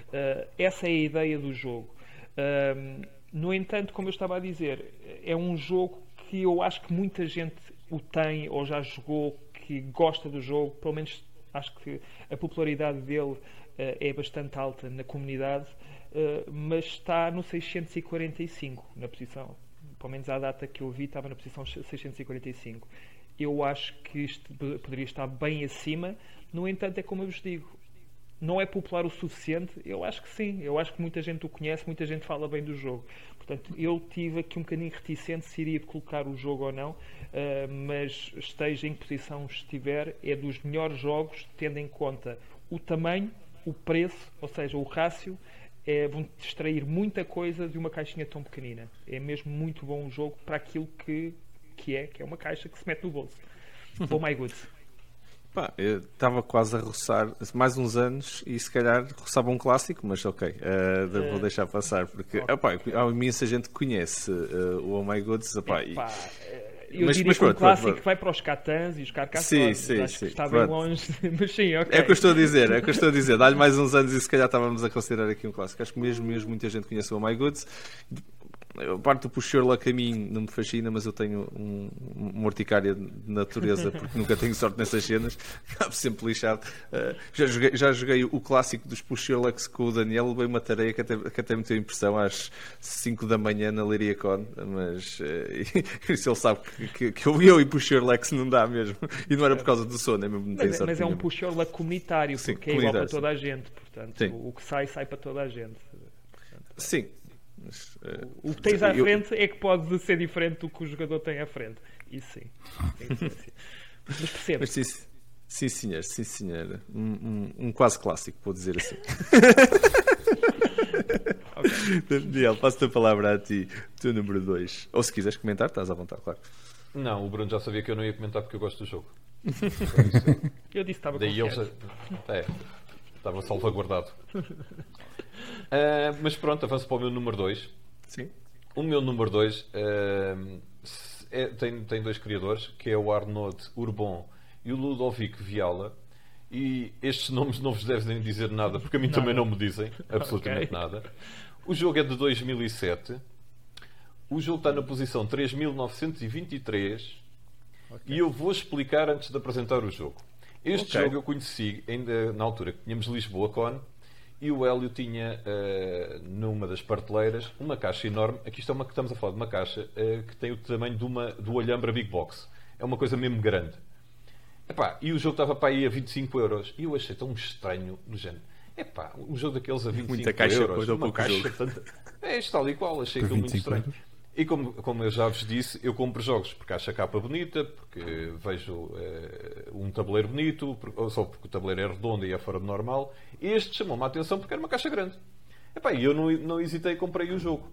Uh, essa é a ideia do jogo. Uh, no entanto, como eu estava a dizer, é um jogo que eu acho que muita gente o tem ou já jogou, que gosta do jogo, pelo menos acho que a popularidade dele uh, é bastante alta na comunidade, uh, mas está no 645 na posição. Pelo menos à data que eu vi, estava na posição 645. Eu acho que isto poderia estar bem acima, no entanto, é como eu vos digo, não é popular o suficiente? Eu acho que sim. Eu acho que muita gente o conhece, muita gente fala bem do jogo. Portanto, eu tive aqui um bocadinho reticente se iria colocar o jogo ou não, uh, mas esteja em que posição estiver, é dos melhores jogos, tendo em conta o tamanho, o preço, ou seja, o rácio, é, vão extrair muita coisa de uma caixinha tão pequenina. É mesmo muito bom o jogo para aquilo que, que é, que é uma caixa que se mete no bolso. oh my good.
Pá, eu estava quase a roçar mais uns anos e se calhar roçava um clássico, mas ok, uh, vou deixar passar porque okay. opá, há imensa gente que conhece uh, o Oh My Goods. E...
Eu mas, diria mas, que um clássico pronto. vai para os Catans e os Carcassonne. Sim, sim, Acho sim. está bem longe, [LAUGHS] mas sim, ok.
É o que eu estou a dizer, é o que eu estou a dizer. Dá-lhe mais uns anos e se calhar estávamos a considerar aqui um clássico. Acho que mesmo, mesmo muita gente conhece o Oh My Goods a parte do puxar lá caminho não me fascina, mas eu tenho um, uma urticária de natureza porque nunca tenho sorte nessas cenas, [LAUGHS] acabo sempre lixado. Uh, já, joguei, já joguei o clássico dos push com o Daniel, levei uma tarefa que até, que até me deu impressão às 5 da manhã na Liria Con, mas uh, [LAUGHS] isso ele sabe que, que, que eu, eu e push não dá mesmo. E não era por causa do sono, é mesmo
mas, sorte mas é um push comunitário, Sim, porque é igual para toda a gente, portanto, o, o que sai, sai para toda a gente.
Sim,
mas, uh, o que tens à eu... frente é que pode ser diferente do que o jogador tem à frente. Isso sim. assim. Mas [LAUGHS] percebo. Mas
sim, sim, senhor, sim, senhor. Um, um, um quase clássico, vou dizer assim. [LAUGHS] okay. Daniel, passo-te a palavra a ti, teu número 2. Ou se quiseres comentar, estás à vontade, claro.
Não, o Bruno já sabia que eu não ia comentar porque eu gosto do jogo.
Eu disse que estava
Daí eles.
confiante.
É, estava salvaguardado. [LAUGHS] Ah, mas pronto, avanço para o meu número 2.
Sim.
O meu número 2 tem, tem dois criadores, que é o Arnaud Urbon e o Ludovic Viala. E estes nomes não vos devem dizer nada, porque a mim também não me dizem [LAUGHS] absolutamente
Ok.
nada. O jogo é de 2007. O jogo está na posição 3923. E eu vou explicar antes de apresentar o jogo. Este
Ok.
jogo eu conheci ainda na altura que tínhamos Lisboa Con e o Hélio tinha eh, numa das prateleiras uma caixa enorme. Aqui está uma que estamos a falar de uma caixa eh, que tem o tamanho de uma, do Olhambra Big Box. É uma coisa mesmo grande. Epá, e o jogo estava para aí a 25 euros. E eu achei tão estranho do género. Epá, um jogo daqueles a 25
Muita caixa
euros. uma
pouco
caixa
jogo.
tanta... É isto tal e qual. Achei aquilo muito
25
estranho.
euros?
E como, como eu já vos disse, eu compro jogos porque acho a capa bonita, porque vejo eh, um tabuleiro bonito, ou só porque o tabuleiro é redondo e é fora do normal. Este chamou-me a atenção porque era uma caixa grande. Epá, e eu não, não hesitei e comprei o jogo.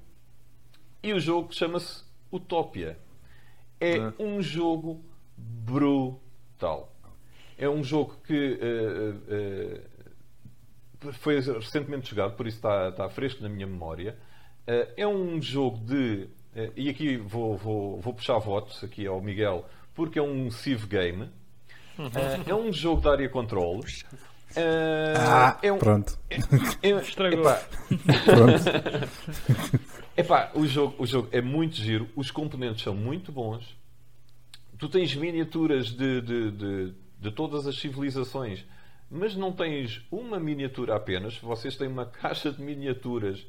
E o jogo chama-se Utopia. É
Ah.
um jogo brutal. É um jogo que eh, eh, foi recentemente jogado, por isso está, está fresco na minha memória. Eh, é um jogo de. Eh, e aqui vou, vou, vou puxar votos aqui ao Miguel, porque é um Civ game. Eh, é um jogo de área control. Eh,
Ah,
é um,
pronto.
é-
Estragou.
epá,
pronto. [LAUGHS]
Epá, o jogo, o jogo é muito giro, os componentes são muito bons. Tu tens miniaturas de, de, de, de todas as civilizações, mas não tens uma miniatura apenas. Vocês têm uma [LAUGHS] caixa de miniaturas.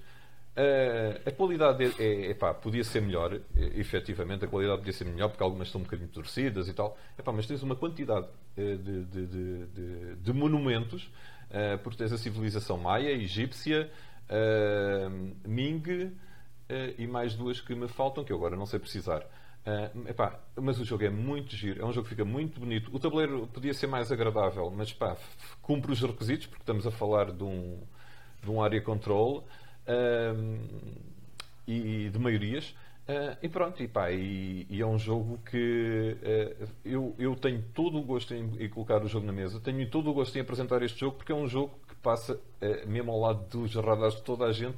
Eh, a qualidade é, é, epá, podia ser melhor, eh, efetivamente, a qualidade podia ser melhor porque algumas estão um bocadinho torcidas e tal. Epá, mas tens uma quantidade eh, de, de, de, de- monumentos, eh, porque tens a civilização maia, egípcia, eh, Ming, e mais duas que me faltam, que eu agora não sei precisar. Eh, epá, mas o jogo é muito giro, é um jogo que fica muito bonito. O tabuleiro podia ser mais agradável, mas pá, cumpre os requisitos, porque estamos a falar de um, de um área control ehm, e de maiorias. Eh, e pronto, e, pá, e, e é um jogo que eh, eu, eu tenho todo o gosto em, em colocar o jogo na mesa, tenho todo o gosto em apresentar este jogo, porque é um jogo que passa eh, mesmo ao lado dos radares de toda a gente,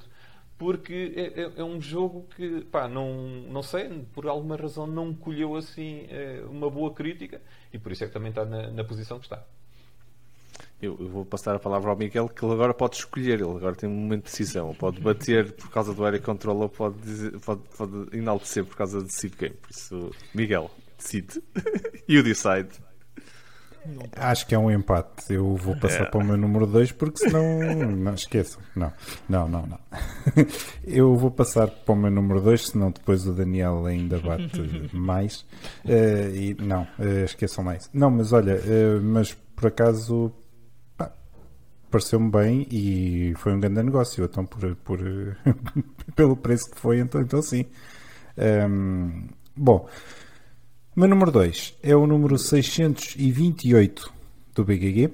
porque é, é- é um jogo que, pá, não, não sei, por alguma razão não colheu assim uma boa crítica e por isso é que também está na, na posição que está.
Eu, eu vou passar a palavra ao Miguel, que ele agora pode escolher, ele agora tem um momento de decisão. Pode bater por causa do Area Control ou pode, dizer- pode, pode enaltecer por causa do Civ Game. Por isso, Miguel, decide. [LAUGHS] you decide.
Acho que é um empate. Eu vou passar para o meu número 2 porque senão. Não, esqueçam. Não, não, não. não. [LAUGHS] Eu vou passar para o meu número 2, senão depois o Daniel ainda bate [LAUGHS] mais. Eh, e não, eh, esqueçam mais. Não, mas olha, eh, mas por acaso pareceu-me bem e foi um grande negócio. Então, por, por, [LAUGHS] pelo preço que foi, então, então sim. Ehm, bom. Meu número 2 é o número 628 do BGG.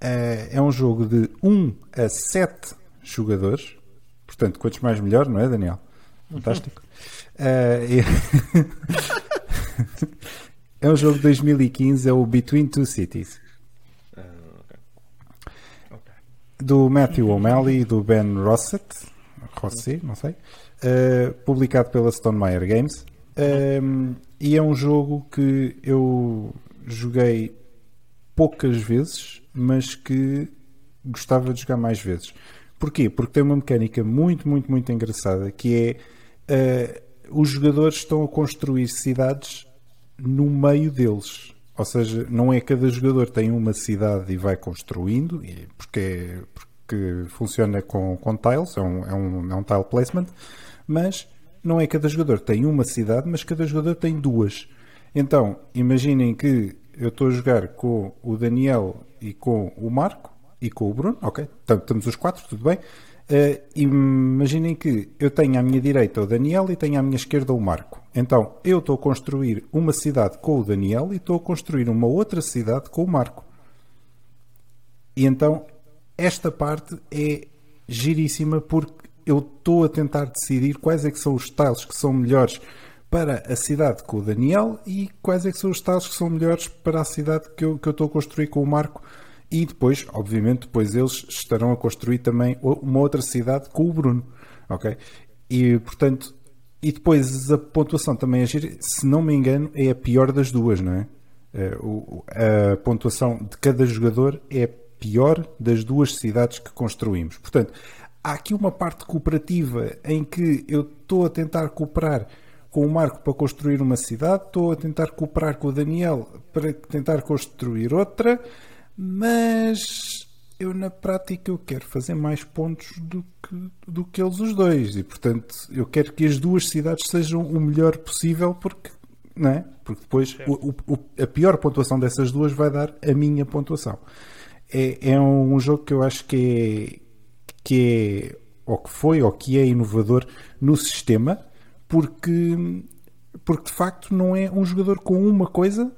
Eh, É um jogo de 1 a 7 jogadores. Portanto, quantos mais melhor, não é, Daniel? Fantástico. Eh, é... [LAUGHS] é um jogo de 2015, é o Between Two Cities. Do Matthew O'Malley e do Ben Rossett, Rossi, não sei, eh, publicado pela Stonemaier Games. Um, e é um jogo que eu joguei poucas vezes, mas que gostava de jogar mais vezes. Porquê? Porque tem uma mecânica muito, muito, muito engraçada que é uh, os jogadores estão a construir cidades no meio deles. Ou seja, não é cada jogador tem uma cidade e vai construindo, porque, porque funciona com, com tiles, é um, é, um, é um tile placement, mas não é cada jogador tem uma cidade, mas cada jogador tem duas. Então, imaginem que eu estou a jogar com o Daniel e com o Marco e com o Bruno, ok? Estamos os quatro, tudo bem? Eh, imaginem que eu tenho à minha direita o Daniel e tenho à minha esquerda o Marco. Então, eu estou a construir uma cidade com o Daniel e estou a construir uma outra cidade com o Marco. E então, esta parte é giríssima porque eu estou a tentar decidir quais é que são os tiles que são melhores para a cidade com o Daniel e quais é que são os tiles que são melhores para a cidade que eu, que eu estou a construir com o Marco. E depois, obviamente, depois eles estarão a construir também uma outra cidade com o Bruno. Ok? E portanto, e depois a pontuação também gira, se não me engano, é a pior das duas, não é? A pontuação de cada jogador é a pior das duas cidades que construímos. Portanto, há aqui uma parte cooperativa em que eu estou a tentar cooperar com o Marco para construir uma cidade, estou a tentar cooperar com o Daniel para tentar construir outra, mas eu na prática eu quero fazer mais pontos do que, do que eles os dois. E portanto eu quero que as duas cidades sejam o melhor possível porque não é? porque depois o, o, a pior pontuação dessas duas vai dar a minha pontuação. É, é um jogo que eu acho que é que é ou que foi ou que é inovador no sistema porque porque de facto não é um jogador com uma coisa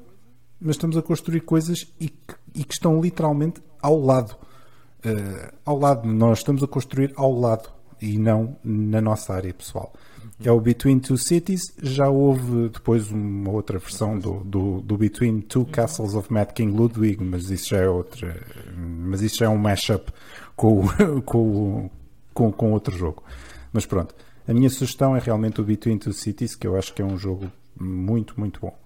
mas estamos a construir coisas e que, e que estão literalmente ao lado uh, ao lado, nós estamos a construir ao lado e não na nossa área pessoal. É o Between Two Cities. Já houve depois uma outra versão do, do, do Between Two Castles of Mad King Ludwig, mas isso já é outra. Mas isso já é um mashup com, [LAUGHS] com, com, com outro jogo. Mas pronto, a minha sugestão é realmente o Between Two Cities, que eu acho que é um jogo muito, muito bom.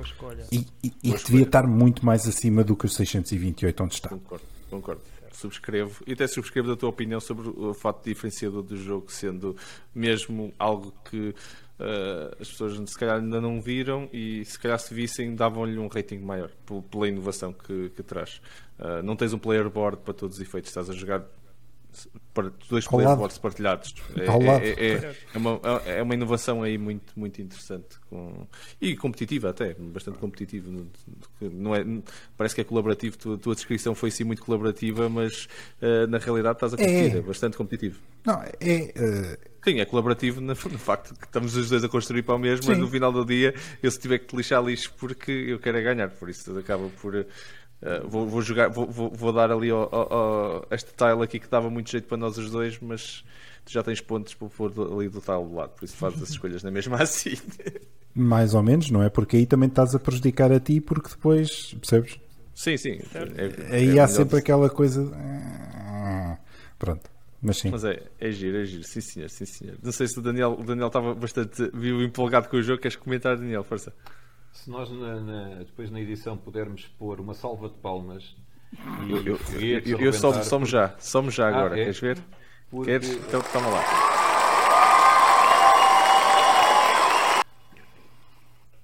Boa escolha.
E, e, e que devia estar muito mais acima do que o 628 onde está.
Concordo, concordo subscrevo e até subscrevo da tua opinião sobre o fato diferenciador do jogo sendo mesmo algo que uh, as pessoas se calhar ainda não viram e se calhar se vissem davam-lhe um rating maior pela inovação que, que traz. Uh, não tens um player board para todos os efeitos, estás a jogar dois playboards partilhados. É, é, é, é, uma, é uma inovação aí muito, muito interessante com... e competitiva até, bastante competitiva. Não é, parece que é colaborativo, a tua descrição foi sim muito colaborativa, mas uh, na realidade estás a competir, é, bastante competitivo.
Não, é.
Uh... Sim, é colaborativo no, no, facto que estamos os dois a construir para o mesmo, sim. mas no final do dia eu se tiver que te lixar lixo porque eu quero é ganhar, por isso acaba por Uh, vou, vou, jogar, vou, vou, vou dar ali ao, ao, ao, este tile aqui que dava muito jeito para nós os dois, mas tu já tens pontos para pôr ali do tile do lado, por isso fazes as escolhas na mesma [LAUGHS] assim.
Mais ou menos, não é? Porque aí também estás a prejudicar a ti, porque depois, percebes?
Sim, sim.
É, aí é há sempre de... aquela coisa. Pronto. Mas sim.
Mas é, é giro, é giro, sim senhor, sim senhor. Não sei se o Daniel, o Daniel estava bastante viu empolgado com o jogo. Queres comentar, Daniel? Força
se nós na, na, depois na edição pudermos pôr uma salva de palmas
e eu, eu, eu, eu somos, somos já, somos já agora, ah, é? queres ver? Porque... Queres? Então toma lá.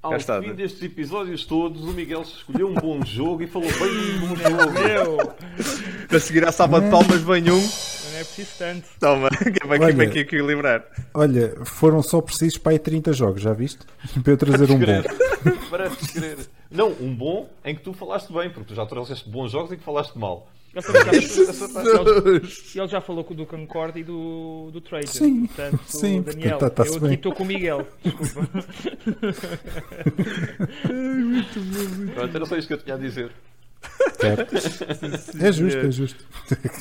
Ao fim né? destes episódios todos, o Miguel escolheu um bom jogo e falou bem um bom [LAUGHS] jogo.
Meu. A seguir à salva de palmas vem um.
Não é preciso tanto.
Toma, [LAUGHS] que vai olha, que equilibrar.
Olha, foram só precisos para aí 30 jogos, já viste? [LAUGHS] Para eu trazer um bom.
Parece crer. [LAUGHS] Não, um bom em que tu falaste bem, porque tu já trouxeste bons jogos em que falaste mal.
Ele, ele já falou do Concorde e do, do Trader.
Sim, Portanto, sim,
Daniel, tá, tá eu aqui estou com o Miguel. Desculpa.
muito bom. Pronto, era só isto que eu tinha a dizer.
É justo, é justo.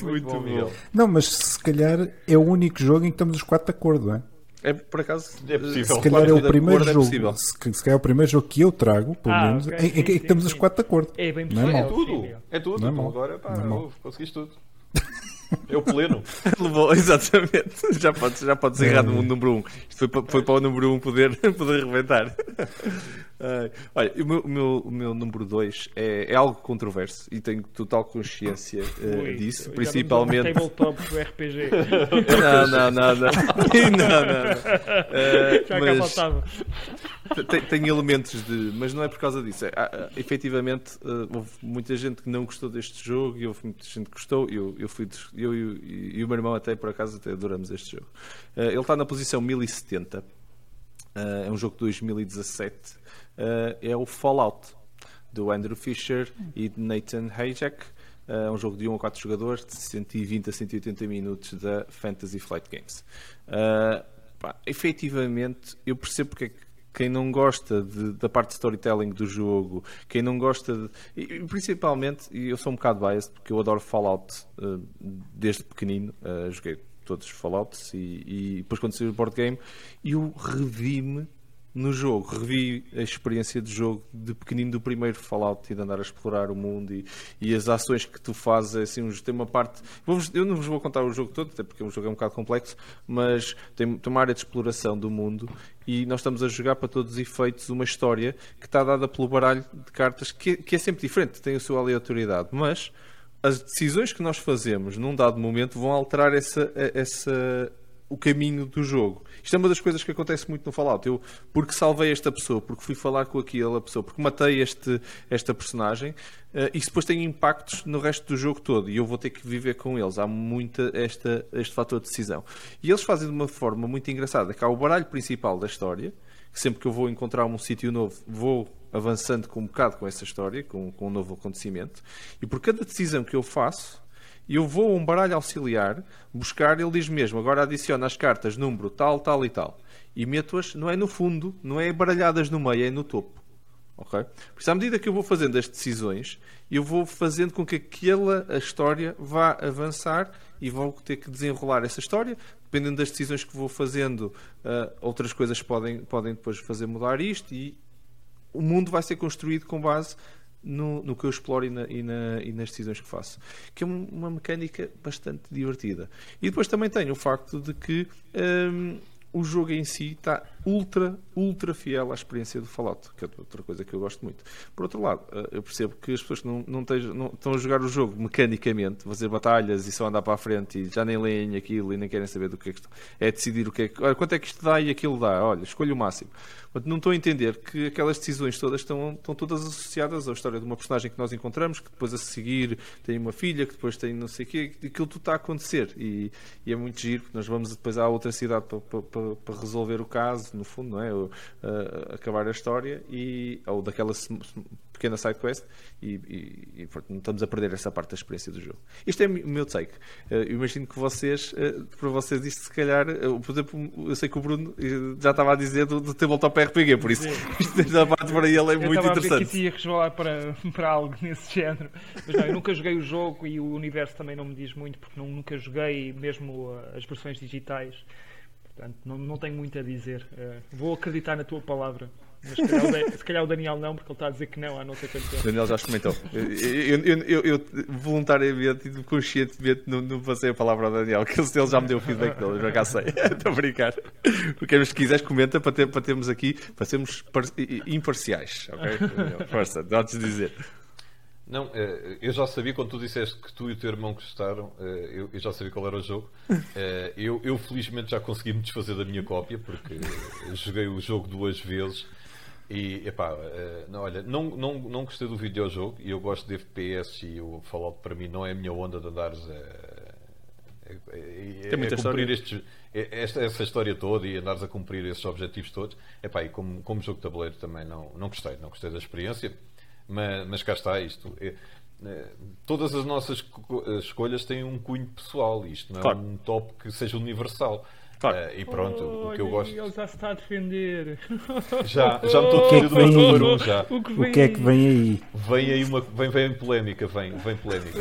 Muito bom.
Não, mas se calhar é o único jogo em que estamos os quatro de acordo, não é?
É por acaso
é possível.
Se calhar é o primeiro é jogo. É se, se calhar é o primeiro jogo que eu trago, pelo ah, menos, okay, em, sim, em, que estamos sim. os quatro de acordo.
É bem possível.
É, é tudo. É tudo. Não é então agora pá, não conseguiste tudo. [LAUGHS] É o pleno. [LAUGHS]
Levou, exatamente. Já podes, já podes errar no número 1. Um. Isto foi, para, foi para o número 1 um poder, [LAUGHS] poder rebentar. Uh, olha, o meu, o meu, o meu número 2 é, é, algo controverso e tenho total consciência uh, Ui, disso, principalmente.
tabletop do RPG. [LAUGHS]
não, não, não, não. [LAUGHS] não, não.
Uh, Já mas... faltava.
Tem, tem, elementos de. Mas não é por causa disso. É, uh, efetivamente, uh, houve muita gente que não gostou deste jogo e houve muita gente que gostou. Eu, eu, fui, eu e, o meu irmão, até por acaso, até adoramos este jogo. Ele está na posição 1070. é um jogo de 2017 uh, é o Fallout, do Andrew Fisher e de Nathan Hayek. É uh, um jogo de 1 a 4 jogadores, de 120 a 180 minutos da Fantasy Flight Games. Uh, pá, efetivamente, eu percebo porque é que quem não gosta de, da parte de storytelling do jogo, quem não gosta de, e, principalmente, e eu sou um bocado biased porque eu adoro Fallout uh, desde pequenino, uh, joguei todos os Fallouts e, e depois quando saiu o board game, eu revi-me no jogo, revi a experiência de jogo de pequenino do primeiro Fallout e de andar a explorar o mundo e, e as ações que tu fazes, assim, tem uma parte. Eu não vos vou contar o jogo todo, até porque o jogo é um bocado complexo, mas tem, tem uma área de exploração do mundo e nós estamos a jogar para todos os efeitos uma história que está dada pelo baralho de cartas que, que é sempre diferente, tem a sua aleatoriedade, mas as decisões que nós fazemos num dado momento vão alterar essa, essa o caminho do jogo. Isto é uma das coisas que acontece muito no Fallout. Eu, porque salvei esta pessoa, porque fui falar com aquela pessoa, porque matei este, esta personagem, uh, isso depois tem impactos no resto do jogo todo e eu vou ter que viver com eles. Há muita esta, este fator de decisão. E eles fazem de uma forma muito engraçada, que há o baralho principal da história, que sempre que eu vou encontrar um sítio novo, vou avançando com um bocado com essa história, com, com um novo acontecimento, e por cada decisão que eu faço, eu vou a um baralho auxiliar buscar, ele diz mesmo, agora adiciona as cartas número tal, tal e tal. E meto-as, não é no fundo, não é baralhadas no meio, é no topo. Ok? Por isso, à medida que eu vou fazendo as decisões, eu vou fazendo com que aquela história vá avançar e vou ter que desenrolar essa história. Dependendo das decisões que vou fazendo, uh, outras coisas podem, podem depois fazer mudar isto e o mundo vai ser construído com base no, no que eu exploro e, na, e, na, e, nas decisões que faço. Que é uma mecânica bastante divertida. E depois também tenho o facto de que hum, o jogo em si está ultra, ultra fiel à experiência do Fallout, que é outra coisa que eu gosto muito. Por outro lado, eh, eu percebo que as pessoas que não, não, estejam, não estão a jogar o jogo mecanicamente, fazer batalhas e só andar para a frente e já nem leem aquilo e nem querem saber do que é que é decidir o que é que, olha, quanto é que isto dá e aquilo dá, olha, escolha o máximo. Portanto, não estou a entender que aquelas decisões todas estão, estão todas associadas à história de uma personagem que nós encontramos, que depois a seguir tem uma filha, que depois tem não sei o quê, aquilo tudo está a acontecer. E, e é muito giro, nós vamos depois à outra cidade para, para, para resolver o caso, no fundo, não é? Uh, acabar a história, e, ou daquela pequena side quest e, e, e não estamos a perder essa parte da experiência do jogo. Isto é o meu take. Uh, eu imagino que vocês, uh, para vocês, isto se calhar, uh, por exemplo, eu sei que o Bruno já estava a dizer do, do tabletop RPG, por isso esta parte para ele é
eu
muito interessante. Eu
ia resvalar para, [LAUGHS] para algo nesse género. Mas não, eu nunca joguei o jogo e o universo também não me diz muito, porque não, nunca joguei mesmo as versões digitais. Portanto, não, não tenho muito a dizer. vou acreditar na tua palavra. Mas se calhar, se calhar, o Daniel não, porque ele está a dizer que não há não sei quanto tempo.
Daniel já comentou. Eu, eu, eu, eu, voluntariamente e conscientemente não, não passei a palavra ao Daniel, que ele já me deu o feedback dele, eu já cá sei. [LAUGHS] Estou a brincar. Porque se quiseres, comenta para, ter, para termos aqui, para sermos imparciais. Ok? [LAUGHS] Força, dá-te dizer.
Não, eh, eu já sabia quando tu disseste que tu e o teu irmão gostaram, eh, eu já sabia qual era o jogo. [LAUGHS] Eh, eu, eu felizmente já consegui me desfazer da minha cópia, porque joguei o jogo duas vezes e, epá, não, olha, não, não, não gostei do videojogo e eu gosto de FPS e o Fallout para mim não é a minha onda de andares a, a, a, a cumprir estes, esta, essa história toda e andares a cumprir esses objetivos todos. Epá, e como, como jogo de tabuleiro também não, não gostei, não gostei da experiência. Mas, mas cá está isto. É, é, todas as nossas escolhas têm um cunho pessoal. Isto não é claro. um top que seja universal. Claro. Uh, e pronto, oh, o que eu gosto.
Ele já se está a defender. [LAUGHS]
Já, já me [LAUGHS] estou a defender do meu número 1 já.
O que, o que é que vem aí?
Vem aí uma. Vem, vem polémica, vem, vem polémica.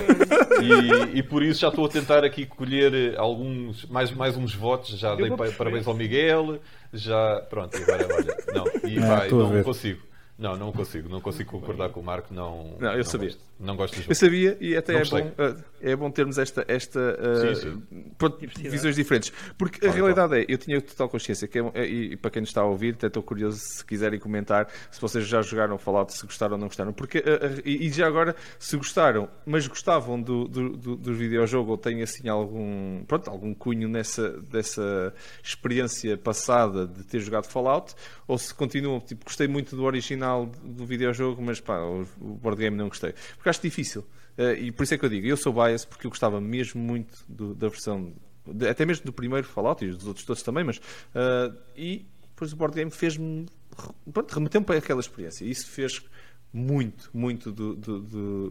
e, e por isso já estou a tentar aqui colher alguns. Mais, mais uns votos. Já dei parabéns ao Miguel. Já. Pronto, agora olha. Não, e ah, vai, não consigo. Não, não consigo, não consigo concordar com o Marco, não.
Não, eu não sabia.
Gosto, não gosto jogo.
Eu sabia e até é bom, uh, é bom termos esta, esta uh, sim, sim. Pronto, visões diferentes. Porque claro, a realidade claro. é, eu tinha total consciência, que é, e para quem nos está a ouvir, até estou curioso se quiserem comentar se vocês já jogaram Fallout, se gostaram ou não gostaram. Porque, uh, e, já agora, se gostaram, mas gostavam do, do, do, do videojogo ou têm assim algum, pronto, algum cunho nessa dessa experiência passada de ter jogado Fallout, ou se continuam, tipo, gostei muito do original do videojogo, mas pá, o board game não gostei. Porque acho difícil. Uh, e por isso é que eu digo, eu sou bias porque eu gostava mesmo muito do, da versão, de, até mesmo do primeiro Fallout e dos outros todos também, mas. Uh, e depois o board game fez-me. remeteu-me para aquela experiência. E isso fez muito, muito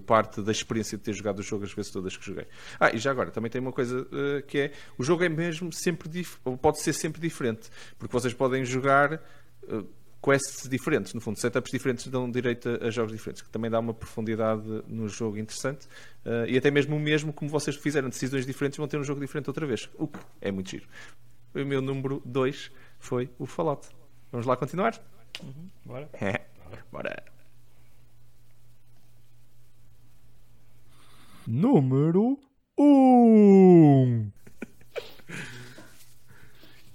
parte da experiência de ter jogado o jogo as vezes todas que joguei. Ah, e já agora, também tem uma coisa uh, que é, o jogo é mesmo sempre, pode ser sempre diferente, porque vocês podem jogar uh, quests diferentes, no fundo, setups diferentes dão direito a, a, jogos diferentes, que também dá uma profundidade no jogo interessante uh, e até mesmo o mesmo, como vocês fizeram decisões diferentes, vão ter um jogo diferente outra vez, o que é muito giro. O meu número 2 foi o Fallout. Vamos lá continuar?
Bora. [LAUGHS]
Bora.
Número 1. [LAUGHS]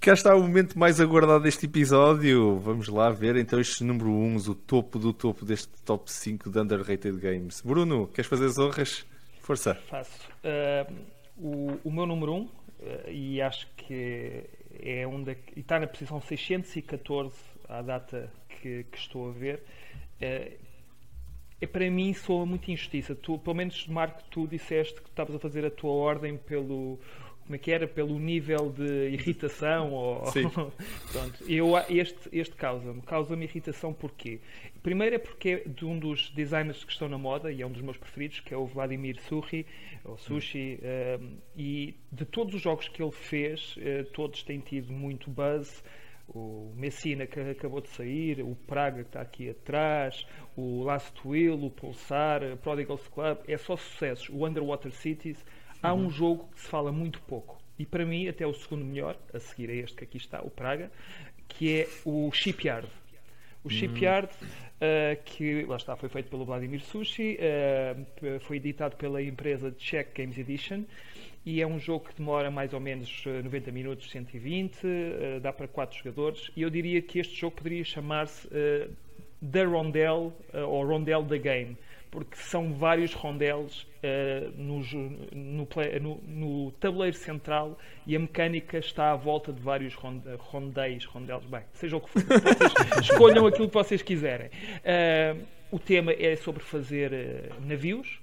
Cá está o momento mais aguardado deste episódio. Vamos lá ver então estes número 1, o topo do topo deste top 5 de underrated games. Bruno, queres fazer as honras? Força.
Faço. Uh, o, o, meu número 1, um, uh, e acho que é um da, e está na posição 614 à data que, que estou a ver. Uh, é para mim soa muito injustiça. Tu, pelo menos, Marco, tu disseste que estavas a fazer a tua ordem pelo como é que era pelo nível de irritação ou [LAUGHS] pronto. Eu este este causa-me. Causa-me irritação porquê? Primeiro é porque é de um dos designers que estão na moda e é um dos meus preferidos que é o Vladimir Sushi ou Sushi um, e de todos os jogos que ele fez uh, todos têm tido muito buzz. O Messina que acabou de sair, o Praga que está aqui atrás, o Last Will, o Pulsar, o Prodigal's Club, é só sucessos. O Underwater Cities, há um jogo que se fala muito pouco. E para mim, até o segundo melhor, a seguir a este que aqui está, o Praga, que é o Shipyard. O Shipyard, uh, que lá está, foi feito pelo Vladimir Sushi, uh, foi editado pela empresa Czech Games Edition e é um jogo que demora mais ou menos 90 minutos, 120, uh, dá para 4 jogadores. E eu diria que este jogo poderia chamar-se The Rondel ou Rondel the Game porque são vários rondeles uh, no, no, no, no, tabuleiro central e a mecânica está à volta de vários rondéis, rondeles, bem, seja o que for, vocês [LAUGHS] escolham aquilo que vocês quiserem. Uh, o tema é sobre fazer uh, navios.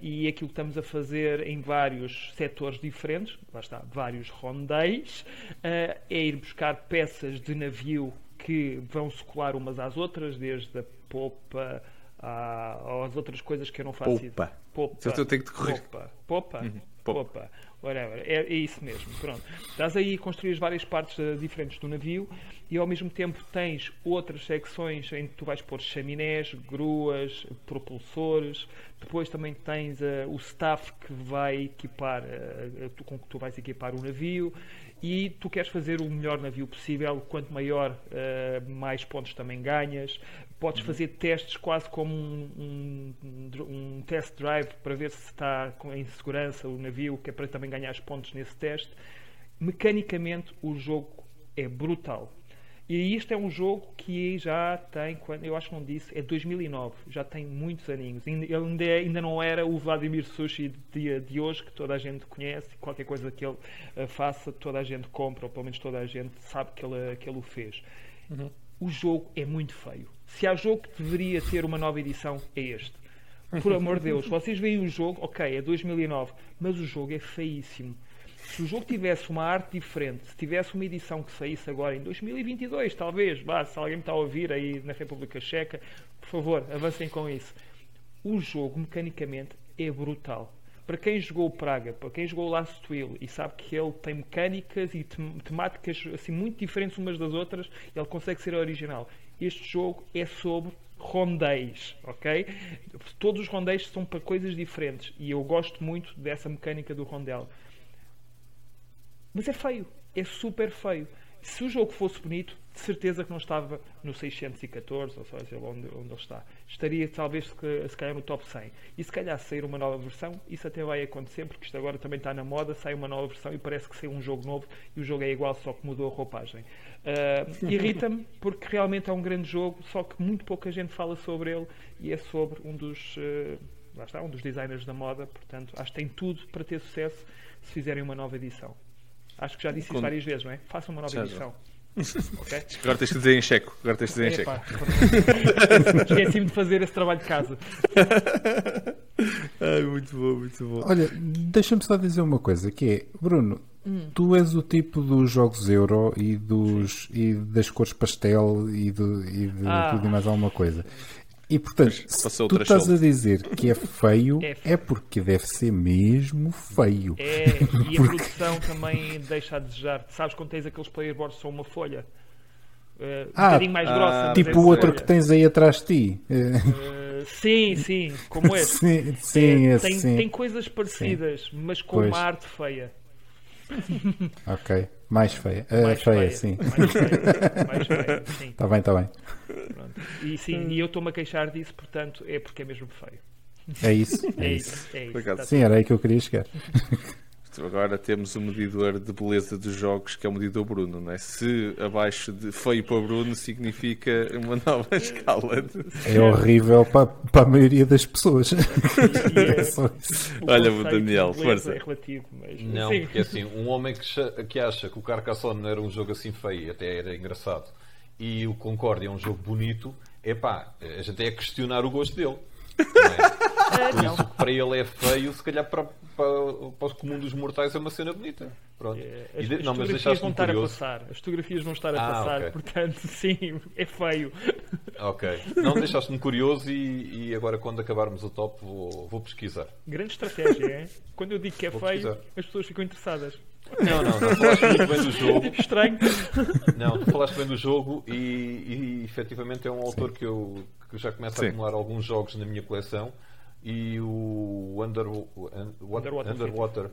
e aquilo que estamos a fazer em vários setores diferentes, lá está, vários rondéis, é ir buscar peças de navio que vão se colar umas às outras, desde a popa, à, às outras coisas que eu não faço
Popa.
Popa.
Eu tenho que te correr.
Popa. Popa.
Uhum.
Popa. Whatever. É, é, isso mesmo. Pronto. Estás aí a construir as várias partes uh, diferentes do navio e ao mesmo tempo tens outras secções em que tu vais pôr chaminés, gruas, propulsores. Depois também tens uh, o staff que vai equipar, uh, com que tu vais equipar o navio e tu queres fazer o melhor navio possível. Quanto maior, mais pontos também ganhas. Podes uhum. fazer testes quase como um, um, um, test drive para ver se está em segurança o navio, que é para também ganhar pontos nesse teste. Mecanicamente, o jogo é brutal. E isto é um jogo que já tem, eu acho que não disse, é 2009, já tem muitos aninhos. Ele ainda, é, ainda não era o Vladimir Sushi de, de hoje, que toda a gente conhece, qualquer coisa que ele uh, faça, toda a gente compra, ou pelo menos toda a gente sabe que ele, que ele o fez. Uhum. O jogo é muito feio se há jogo que deveria ter uma nova edição, é este. Por amor de Deus, [LAUGHS] vocês veem o jogo, ok, é 2009, mas o jogo é feíssimo. Se o jogo tivesse uma arte diferente, se tivesse uma edição que saísse agora em 2022, talvez, bah, se alguém me está a ouvir aí na República Checa, por favor, avancem com isso. O jogo, mecanicamente, é brutal para quem jogou o Praga, para quem jogou o Last Will e sabe que ele tem mecânicas e temáticas assim muito diferentes umas das outras, ele consegue ser original. Este jogo é sobre rondéis, ok? Todos os rondéis são para coisas diferentes e eu gosto muito dessa mecânica do rondel. Mas é feio, é super feio. Se o jogo fosse bonito, de certeza que não estava no 614, ou seja, onde, onde ele está. Estaria talvez se calhar no top 100. E se calhar sair uma nova versão, isso até vai acontecer, porque isto agora também está na moda, sai uma nova versão e parece que sai um jogo novo e o jogo é igual, só que mudou a roupagem. Uh, Irrita-me porque realmente é um grande jogo, só que muito pouca gente fala sobre ele e é sobre um dos. Uh, lá está, um dos designers da moda, portanto, acho que tem tudo para ter sucesso se fizerem uma nova edição. Acho que já disse isso várias vezes, não é? Façam uma nova edição.
Okay? Agora tens de dizer em checo. Agora tens de dizer em checo. [LAUGHS]
Esqueci-me de fazer esse trabalho de casa.
Ai, muito bom, muito bom.
Olha, deixa-me só dizer uma coisa, que é, Bruno, hum. tu és o tipo dos jogos Euro e, dos, e das cores pastel e, do, e de ah. tudo e mais alguma coisa. E portanto, se tu estás a dizer que é feio, [LAUGHS] é, feio. é, porque deve ser mesmo feio.
É, e [LAUGHS] porque... a produção também deixa a desejar. Sabes quando tens aqueles playerboards são uma folha? Uh, um ah, bocadinho mais grossa.
Ah, tipo o outro folha. que tens aí atrás de ti.
Uh, sim, sim, como [LAUGHS] esse.
sim, sim,
é,
esse,
tem,
sim.
tem coisas parecidas, sim. mas com pois. uma arte feia.
Ok. Mais feia. Ah,
Mais
feia, sim.
Mais feia. Mais feia, [LAUGHS] sim.
Está bem, está bem.
Pronto. E sim, e eu estou-me a queixar disso, portanto, é porque é mesmo feio.
É isso.
É, [LAUGHS]
É isso.
isso. É isso. Tá
Sim, era aí que eu queria chegar. [LAUGHS]
Agora temos o medidor de beleza dos jogos, que é o medidor Bruno, não é? Se abaixo de feio para Bruno significa uma nova [LAUGHS] escala. de-
É horrível para, para a maioria das pessoas. [LAUGHS] É
é- o
Olha,
conceito
Daniel, força.
É relativo, mas
Não,
sim.
porque assim, um homem que, que acha que o Carcassonne não era um jogo assim feio, até era engraçado, e o Concórdia é um jogo bonito, epá, a gente é questionar o gosto dele. É? Por isso, para ele é feio, se calhar para, para, para o comum dos mortais é uma cena bonita. Pronto.
É,
E
As,
de-
as
não, mas
vão estar a
curioso.
passar. As fotografias vão estar a
Ah,
passar,
ok.
portanto, [LAUGHS] sim, é feio.
Ok. Não deixaste-me curioso e, e agora quando acabarmos o top vou, vou pesquisar.
Grande estratégia, é? Quando eu digo que é
Vou
feio,
pesquisar.
as pessoas ficam interessadas.
Não, não, não. Falaste muito bem do jogo. [LAUGHS]
Estranho.
Não, tu falaste bem do jogo e, e efetivamente é um autor que eu, que já começa
Sim.
a acumular alguns jogos na minha coleção e o Under, Un-
Underwater
Underwater,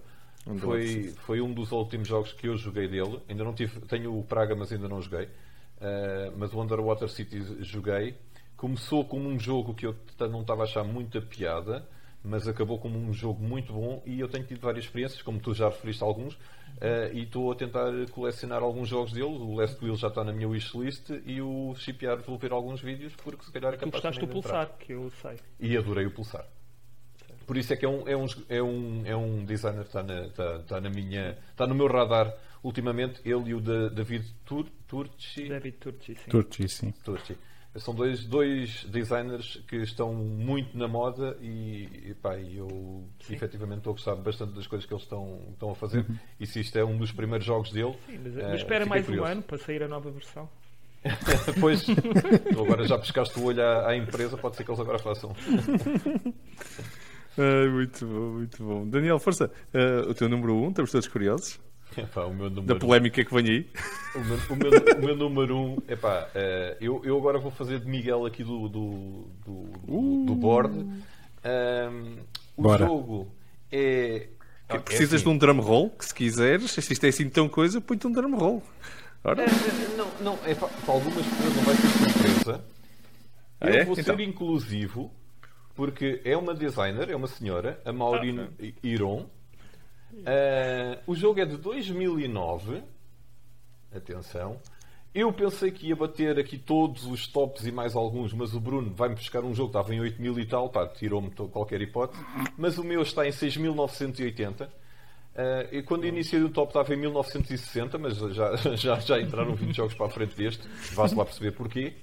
foi, foi um dos últimos jogos que eu joguei dele. Ainda não tive, tenho o Praga, mas ainda não joguei. Uh, mas o Underwater City joguei. Começou como um jogo que eu não estava a achar muita piada, mas acabou como um jogo muito bom e eu tenho tido várias experiências, como tu já referiste alguns, uh, e estou a tentar colecionar alguns jogos dele. O Last Wheel já está na minha wishlist e o Shipyard vou ver alguns vídeos porque se calhar é
Tu
capaz
gostaste do pulsar, que eu sei.
E adorei o pulsar. Por isso é que é um, é um, é um, é um designer que está, na, está, está na minha, está no meu radar ultimamente. Ele e o da, David Tur, Turci,
David Turci, sim.
Turci, sim.
Turci. São dois, dois designers que estão muito na moda e, e, pá, eu efetivamente estou a gostar bastante das coisas que eles estão, estão a fazer. E se isto é um dos primeiros jogos dele,
Sim, mas,
eh,
mas espera mais
curioso.
um ano para sair a nova versão. [LAUGHS]
Depois, [LAUGHS] tu agora já pescaste o olho à, à empresa, pode ser que eles agora façam. [LAUGHS]
Muito bom, muito bom. Daniel, força. eh, o teu número 1, um, estamos todos curiosos. [LAUGHS]
Epá, o meu
Da polémica que vem aí.
O meu, o meu- o meu número um, epá, eh, eu, eu agora vou fazer de Miguel aqui do, do, do, do- do board. Ahm, o
Bora.
jogo é. é
Precisas
assim,
de um drum roll, que se quiseres, se isto é assim tão coisa, põe-te um drum roll. Ora,
eh, Não, não, é para, para algumas pessoas não vai ser surpresa.
Ah,
eu
é?
vou
Então.
ser inclusivo porque é uma designer, é uma senhora, a Maureen Iron. Ah, o jogo é de 2009. Atenção. Eu pensei que ia bater aqui todos os tops e mais alguns, mas o Bruno vai-me buscar um jogo que estava em 8 mil e tal, pá, tirou-me qualquer hipótese. Mas o meu está em 6.980. Ah, e quando iniciei o top estava em 1960, mas já, [LAUGHS] já, já entraram 20 jogos para a frente deste. Vá-se lá perceber porquê.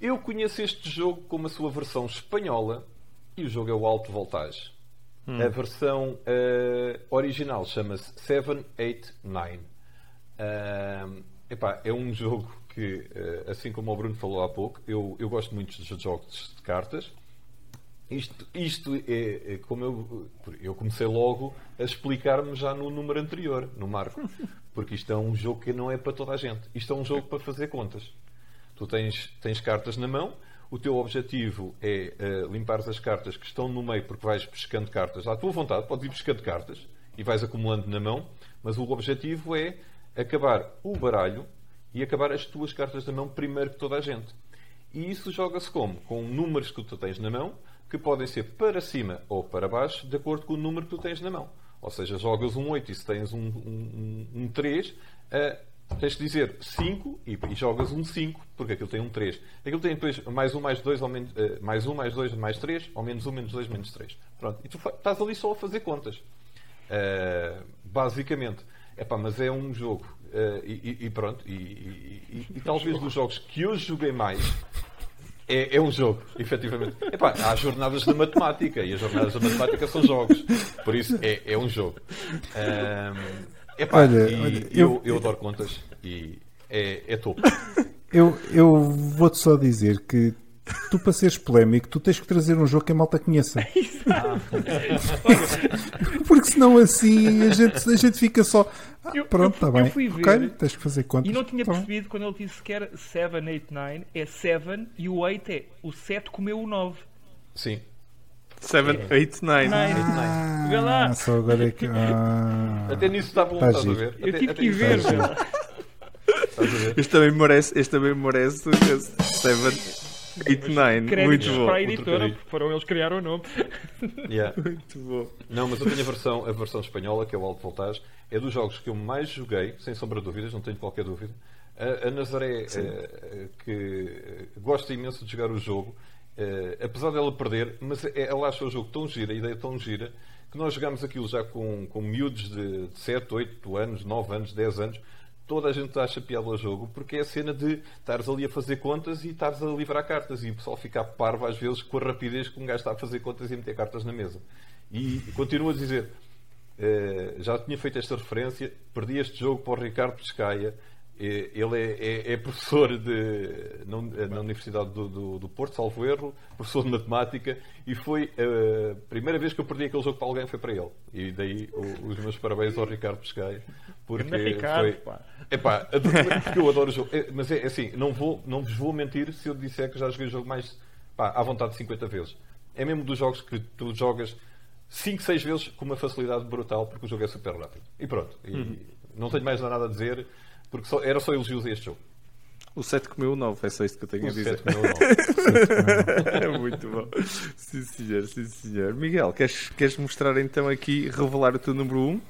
Eu conheço este jogo como a sua versão espanhola e o jogo é o Alto Voltage. A versão eh, original chama-se 789. Ahm, epá, é um jogo que, eh, assim como o Bruno falou há pouco, eu, eu gosto muito de jogos de cartas. Isto, isto é, é como eu, eu comecei logo a explicar-me já no número anterior, no Marco, [LAUGHS] porque isto é um jogo que não é para toda a gente. Isto é um jogo para fazer contas. Tu tens, tens cartas na mão, o teu objetivo é eh, limpares as cartas que estão no meio, porque vais pescando cartas à tua vontade, podes ir pescando cartas e vais acumulando na mão, mas o objetivo é acabar o baralho e acabar as tuas cartas na mão primeiro que toda a gente. E isso joga-se como? Com números que tu tens na mão, que podem ser para cima ou para baixo, de acordo com o número que tu tens na mão. Ou seja, jogas um 8 e se tens um, um, um, um 3, eh, tens que dizer 5 e, e jogas um 5, porque aquilo tem um 3. Aquilo tem depois mais 1, mais 2, ou menos, eh, mais 1, mais 2, mais 3, ou menos 1, menos 2, menos 3. Pronto. E tu estás ali só a fazer contas. Eh, basicamente. Epá, mas é um jogo. eh, e, e- pronto. E, e- talvez dos jogos que eu joguei mais. É, é um jogo, efetivamente. Epá, há jornadas de matemática e as jornadas de matemática são jogos. Por isso é, é um jogo. Ahm, epá,
Olha,
e
olha,
eu,
eu-
eu adoro contas e é, é topo. [LAUGHS]
Eu, eu vou-te só dizer que tu, para seres polémico, tu tens que trazer um jogo que a malta conheça. [LAUGHS] Porque senão assim a gente, a gente fica só. "Ah,
Eu-
pronto, está
fui- eu
bem.
fui
Ok,
ver
tens que fazer contas.
E não tinha
Tá bem.
percebido quando ele disse que era 789, é 7 e o 8 é o 7 comeu o 9.
Sim.
7, 8, 9.
Nine. Vê lá.
Ah, só agora é que. Ah,
Até nisso está bom,
Tá
estás a ver?
Eu
Até-
tive
até
que ver,
a ver?
Este também merece, este também merece 7, 8, 9. Muito bom.
para a editora, porque foram eles que criaram o nome.
Yeah. [LAUGHS]
Muito bom.
Não, mas eu tenho a versão, a versão espanhola, que é o Alto Voltage. É dos jogos que eu mais joguei, sem sombra de dúvidas, não tenho qualquer dúvida. A, a Nazaré, eh, eh, que gosta imenso de jogar o jogo, eh, apesar dela perder, mas é- ela acha o jogo tão gira, a ideia tão gira, que nós jogámos aquilo já com, com miúdos de, de 7, 8 anos, 9 anos, 10 anos. Toda a gente acha piada ao jogo, porque é a cena de estares ali a fazer contas e estares a livrar cartas. E o pessoal fica parvo às vezes com a rapidez que um gajo está a fazer contas e a meter cartas na mesa. E continuo a dizer, eh, já tinha feito esta referência, perdi este jogo para o Ricardo Pescaia. Eh, ele é, é- é professor de, na, na Universidade do, do- do Porto, salvo erro, professor de matemática, e foi eh, a primeira vez que eu perdi aquele jogo para alguém foi para ele. E daí o- os meus parabéns ao Ricardo Pescaia. Porque
Ricardo,
foi,
pá.
Epá, porque eu adoro o jogo. É, mas é assim, não, vou, não vos vou mentir se eu disser que já joguei o jogo mais pá, à vontade de 50 vezes. É mesmo dos jogos que tu jogas 5, 6 vezes com uma facilidade brutal, porque o jogo é super rápido. E pronto. E Não tenho mais nada a dizer, porque só- era só elogios a este jogo.
O 7 comeu o 9, é só isto que eu tenho
O
a dizer.
sete, não, não. [LAUGHS] [LAUGHS]
É muito bom. Sim, senhor, sim, senhor. Miguel, queres, queres mostrar então aqui, revelar o teu número 1?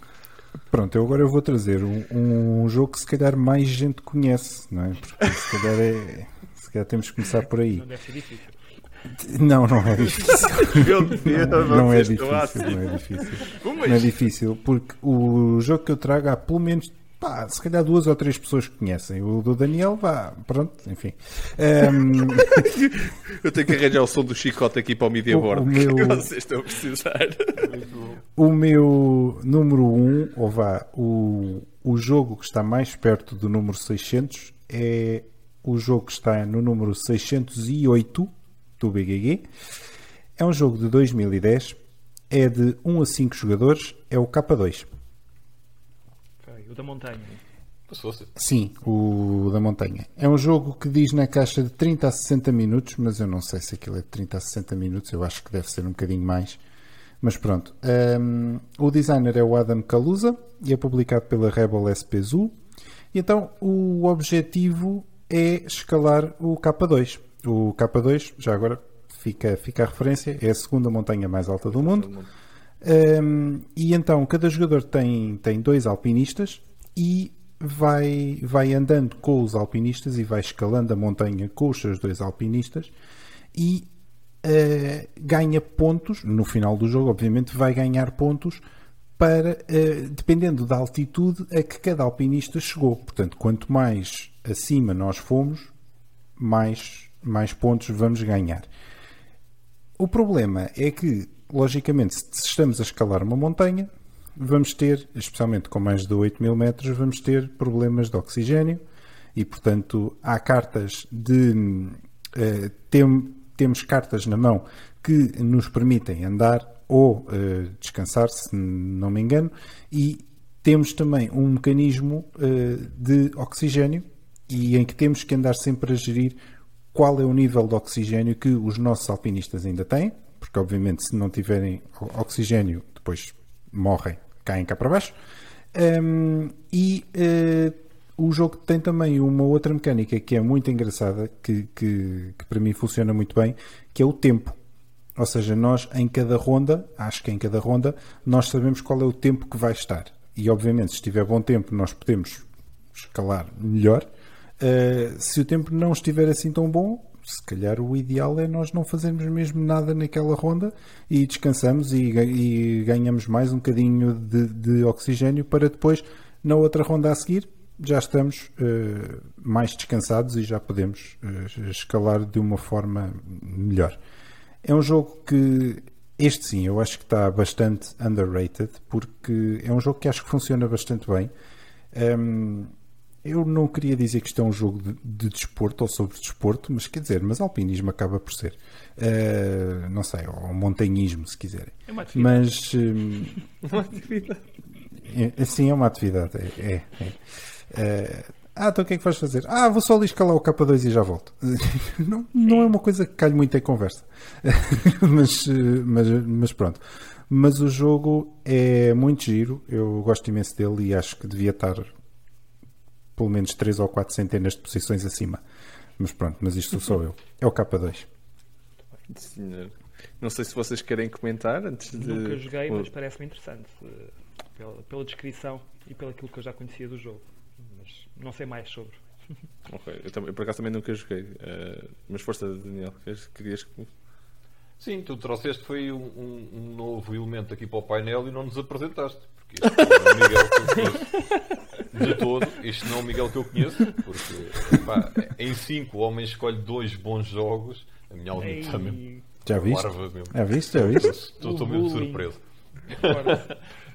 Pronto, eu agora eu vou trazer um, um jogo que se calhar mais gente conhece, não é? Porque se calhar é. Se calhar temos que começar por aí.
Não deve ser difícil.
Não, não é difícil. [LAUGHS]
Meu Deus,
Não é
vocês estão
difícil,
assim.
não é difícil. Não é difícil, porque o jogo que eu trago há pelo menos, pá, se calhar duas ou três pessoas que conhecem. O do Daniel, vá, pronto, enfim. Ehm, [LAUGHS]
Eu tenho que arranjar o som do chicote aqui para o media
O-
board
o
que
meu-
vocês estão a precisar.
o meu número 1, um, ou vá, o, o jogo que está mais perto do número 600 é o jogo que está no número 608 do BGG. É um jogo de 2010, é de 1 a 5 jogadores, é o K2.
O da montanha.
Sim, o da montanha. É um jogo que diz na caixa de 30 a 60 minutos, mas eu não sei se aquilo é de 30 a 60 minutos, eu acho que deve ser um bocadinho mais. Mas pronto. Hum, o designer é o Adam Calusa e é publicado pela Rebel SP Zoo. E então o objetivo é escalar o K2. O K2, já agora fica, fica a referência, é a segunda montanha mais alta do mundo. Um, e então cada jogador tem, tem dois alpinistas e vai, vai andando com os alpinistas e vai escalando a montanha com os seus dois alpinistas e uh, ganha pontos. No final do jogo, obviamente, vai ganhar pontos para, uh, dependendo da altitude a que cada alpinista chegou. Portanto, quanto mais acima nós fomos, mais, mais pontos vamos ganhar. O problema é que, logicamente, se estamos a escalar uma montanha, vamos ter, especialmente com mais de 8 mil metros, vamos ter problemas de oxigênio e, portanto, há cartas de. eh, tem- temos cartas na mão que nos permitem andar ou eh, descansar, se não me engano, e temos também um mecanismo eh, de oxigênio e em que temos que andar sempre a gerir qual é o nível de oxigênio que os nossos alpinistas ainda têm, porque obviamente se não tiverem oxigênio depois morrem, caem cá para baixo. Um, e eh, o jogo tem também uma outra mecânica que é muito engraçada, que, que, que para mim funciona muito bem, que é o tempo. Ou seja, nós em cada ronda, acho que em cada ronda, nós sabemos qual é o tempo que vai estar. E obviamente, se estiver bom tempo, nós podemos escalar melhor. Uh, se o tempo não estiver assim tão bom, se calhar o ideal é nós não fazermos mesmo nada naquela ronda e descansamos e, e ganhamos mais um bocadinho de, de oxigênio para depois, na outra ronda a seguir, já estamos uh, mais descansados e já podemos uh, escalar de uma forma melhor. É um jogo que este sim, eu acho que está bastante underrated porque é um jogo que acho que funciona bastante bem. Um, eu não queria dizer que isto é um jogo de, de desporto ou sobre desporto, mas quer dizer, mas alpinismo acaba por ser. Uh, não sei, ou montanhismo, se quiserem.
É uma atividade.
Mas um, [LAUGHS]
Uma atividade.
é, sim, é uma atividade. É, é, é. Uh, Ah, então o que é que vais fazer? Ah, vou só ali escalar o K2 e já volto. [LAUGHS] não, não é uma coisa que calhe muito em conversa. [LAUGHS] mas, mas, mas pronto. Mas o jogo é muito giro. Eu gosto imenso dele e acho que devia estar pelo menos 3 ou 4 centenas de posições acima. Mas pronto, mas isto sou eu. É o K2.
Senhor. Não sei se vocês querem comentar antes de.
Nunca joguei, mas parece-me interessante. eh, Pela, pela descrição e pelo aquilo que eu já conhecia do jogo. Mas não sei mais sobre. [LAUGHS]
Ok, Eu, também, eu por acaso também nunca joguei. eh, mas força, Daniel, querias- que.
Sim, tu trouxeste foi um- um novo elemento aqui para o painel e não nos apresentaste. Porque este não é o Miguel que eu conheço de todo. Este não é o Miguel que eu conheço. Porque pá, em 5 o homem escolhe dois bons jogos. A minha alma está mesmo.
Já viste? Já viste? Já viste?
Estou, mesmo surpreso.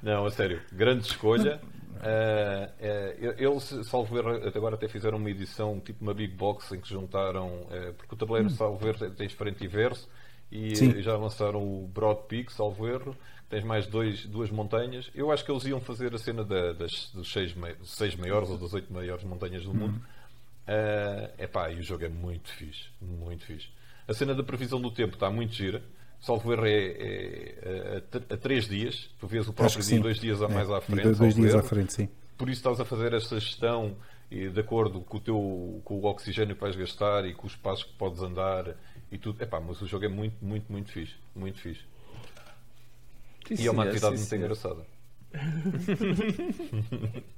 Não, a sério, grande escolha. Ah, eh, eles, salvo erro, até agora até fizeram uma edição, tipo uma big box, em que juntaram. eh, porque o tabuleiro, salvo erro, tens frente e verso, e
Sim.
já lançaram o Broad Peak, salvo erro. Tens mais dois, duas montanhas. Eu acho que eles iam fazer a cena da- das, dos seis, seis maiores ou das oito maiores montanhas do mundo. É epá, e o jogo é muito fixe. Muito fixe. A cena da previsão do tempo está muito gira. Salvo erro é, é, a, a três dias. Tu vês o próprio dia
sim.
dois dias a
É,
mais à frente.
dois, dois dias à frente, sim.
Por isso estás a fazer esta gestão e de acordo com o teu com o oxigênio que vais gastar e com os passos que podes andar e tudo. Epá, mas o jogo é muito, muito, muito fixe. Muito fixe.
Sim,
e é uma
senhor,
atividade
sim,
muito engraçada. [LAUGHS]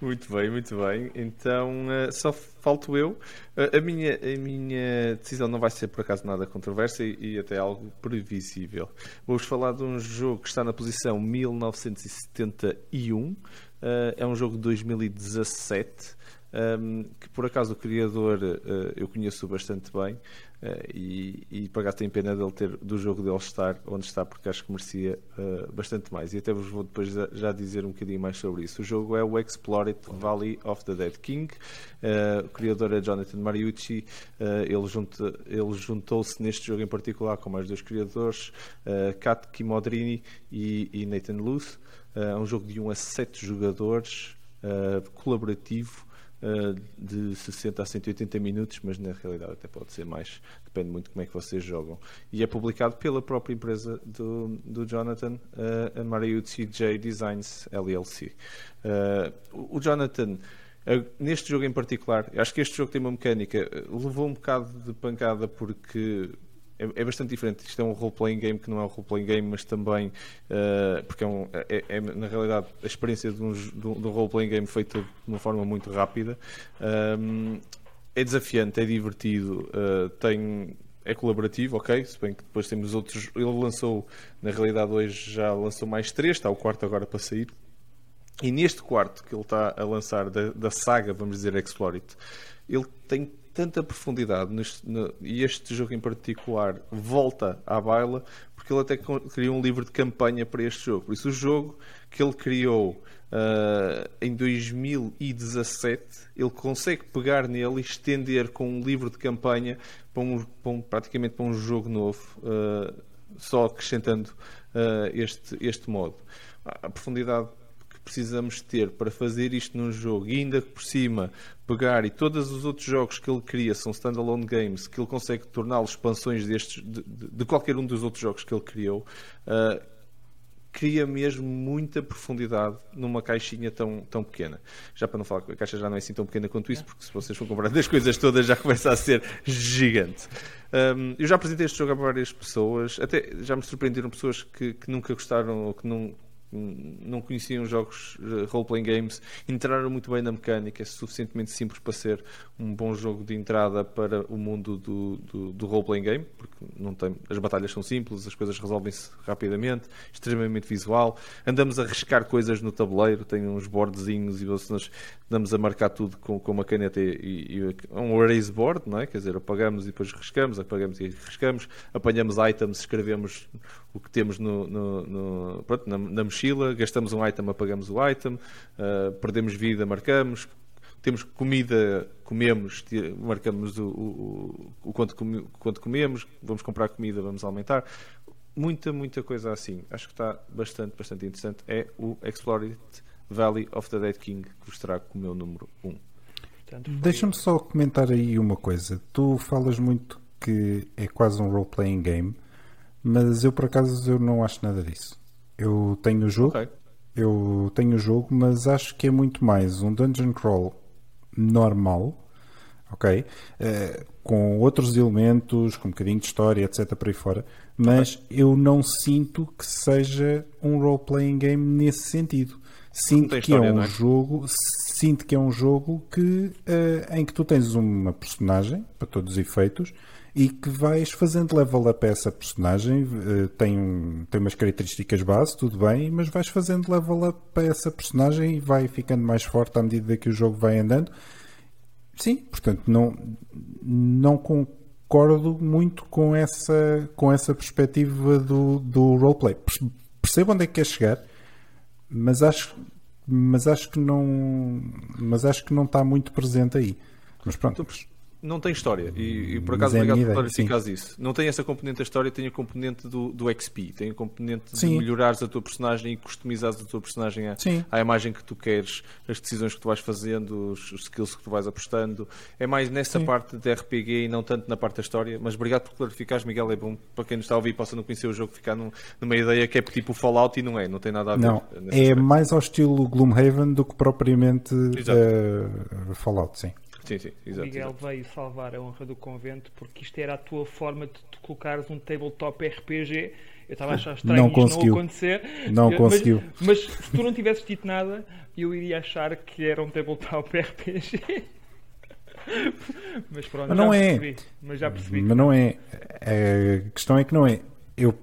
Muito bem, muito bem. Então eh, só falto eu. Eh, a, minha, a minha decisão não vai ser por acaso nada controversa e, e até algo previsível. Vou-vos falar de um jogo que está na posição 1971. Eh, é um jogo de 2017. Um, que por acaso o criador eh, eu conheço bastante bem eh, e, e por acaso pena dele ter, do jogo dele estar onde está porque acho que merecia eh, bastante mais e até vos vou depois já, dizer um bocadinho mais sobre isso. O jogo é o Explored Valley of the Dead King, o criador é Jonathan Mariucci, ele, junta- ele juntou-se neste jogo em particular com mais dois criadores, uh, Kat Kimodrini e, e Nathan Luth. É um jogo de 1 a 7 jogadores, colaborativo, uh, de 60 a 180 minutos, mas na realidade até pode ser mais, depende muito de como é que vocês jogam. E é publicado pela própria empresa do, do Jonathan, uh, a Mariucci J Designs LLC. Uh, o Jonathan, neste jogo em particular, acho que este jogo tem uma mecânica, levou um bocado de pancada porque é, é bastante diferente. Isto é um role-playing game que não é um role-playing game, mas também uh, porque é, um, é, é, na realidade a experiência de um, de um, role-playing game feito de uma forma muito rápida. Um, é desafiante, é divertido, uh, tem é colaborativo, ok? Se bem que depois temos outros. Ele lançou, na realidade, hoje já lançou mais três, está o quarto agora para sair. E neste quarto que ele está a lançar da, da saga, vamos dizer, Explore It, ele tem tanta profundidade neste, no, e este jogo em particular volta à baila porque ele até criou um livro de campanha para este jogo. Por isso, o jogo que ele criou uh, em 2017, ele consegue pegar nele e estender com um livro de campanha para um, para um, praticamente para um jogo novo, uh, só acrescentando uh, este, este modo. A profundidade precisamos ter para fazer isto num jogo e ainda por cima pegar e todos os outros jogos que ele cria são standalone games que ele consegue torná-los expansões destes de, de, qualquer um dos outros jogos que ele criou uh, cria mesmo muita profundidade numa caixinha tão, tão pequena. Já para não falar que a caixa já não é assim tão pequena quanto isso, porque se vocês for comprar as coisas todas já começa a ser gigante. Um, eu já apresentei este jogo a várias pessoas, até já me surpreenderam pessoas que, que nunca gostaram ou que não não conheciam jogos role-playing games, entraram muito bem na mecânica, é suficientemente simples para ser um bom jogo de entrada para o mundo do, do, do role-playing game, porque não tem, as batalhas são simples, as coisas resolvem-se rapidamente, extremamente visual. Andamos a riscar coisas no tabuleiro, tem uns bordzinhos e nós andamos a marcar tudo com, com uma caneta e, e um erase board, não é? quer dizer, apagamos e depois riscamos, apagamos e riscamos, apanhamos items, escrevemos o que temos no, no, no pronto, na, na mochila, gastamos um item, apagamos o item, uh, perdemos vida, marcamos, temos comida, comemos, marcamos o, o, o quanto, come, quanto comemos, vamos comprar comida, vamos aumentar. Muita, muita coisa assim. Acho que está bastante, bastante interessante. É o Explore It Valley of the Dead King, que vos trago como meu número 1.
Portanto, foi-
Deixa-me só comentar aí uma coisa. Tu falas muito que é quase um role-playing game, mas eu por acaso eu não acho nada disso. Eu tenho o jogo,
Ok.
eu tenho o jogo, mas acho que é muito mais um dungeon crawl normal, ok? Eh, com outros elementos, com um bocadinho de história, etc. por aí fora, mas eu não sinto que seja um role-playing game nesse sentido. Sinto que é
história,
um
não é?
jogo, sinto que é um jogo que, eh, em que tu tens uma personagem, para todos os efeitos, e que vais fazendo level up a essa personagem, eh, tem, um- tem umas características base, tudo bem, mas vais fazendo level up a essa personagem e vai ficando mais forte à medida que o jogo vai andando. Sim, portanto, não, não concordo muito com essa, com essa perspectiva do, do roleplay. Perce- Percebo onde é que quer chegar, mas acho, mas acho que não mas acho que não está muito presente aí. Mas pronto,
Não tem história, e, e por
Mas
acaso
é
obrigado por
ideia,
clarificares isso. Não tem essa componente da história, tem a componente do, do XP, tem a componente de
Sim.
melhorares a tua personagem e customizares a tua personagem à, à imagem que tu queres, as decisões que tu vais fazendo, os, os skills que tu vais apostando. É mais nessa
Sim.
parte de RPG e não tanto na parte da história. Mas obrigado por clarificares, Miguel. É bom para quem nos está a ouvir e possa não conhecer o jogo, ficar num- numa ideia que é tipo Fallout e não é, não tem nada a ver.
não, é
aspecto.
mais ao estilo Gloomhaven do que propriamente eh, Fallout, sim.
Sim, sim,
O
exato.
Miguel
exato.
veio salvar a honra do convento porque isto era a tua forma de tu colocares um tabletop RPG. Eu estava a achar estranho
Não
isto
conseguiu.
não acontecer.
Não
Eu-
conseguiu.
Mas, mas se tu não tivesses dito nada, eu iria achar que era um tabletop RPG. [LAUGHS] mas pronto,
Mas não
já
é.
percebi. Mas já percebi.
Mas não é. A questão é que não é. Eu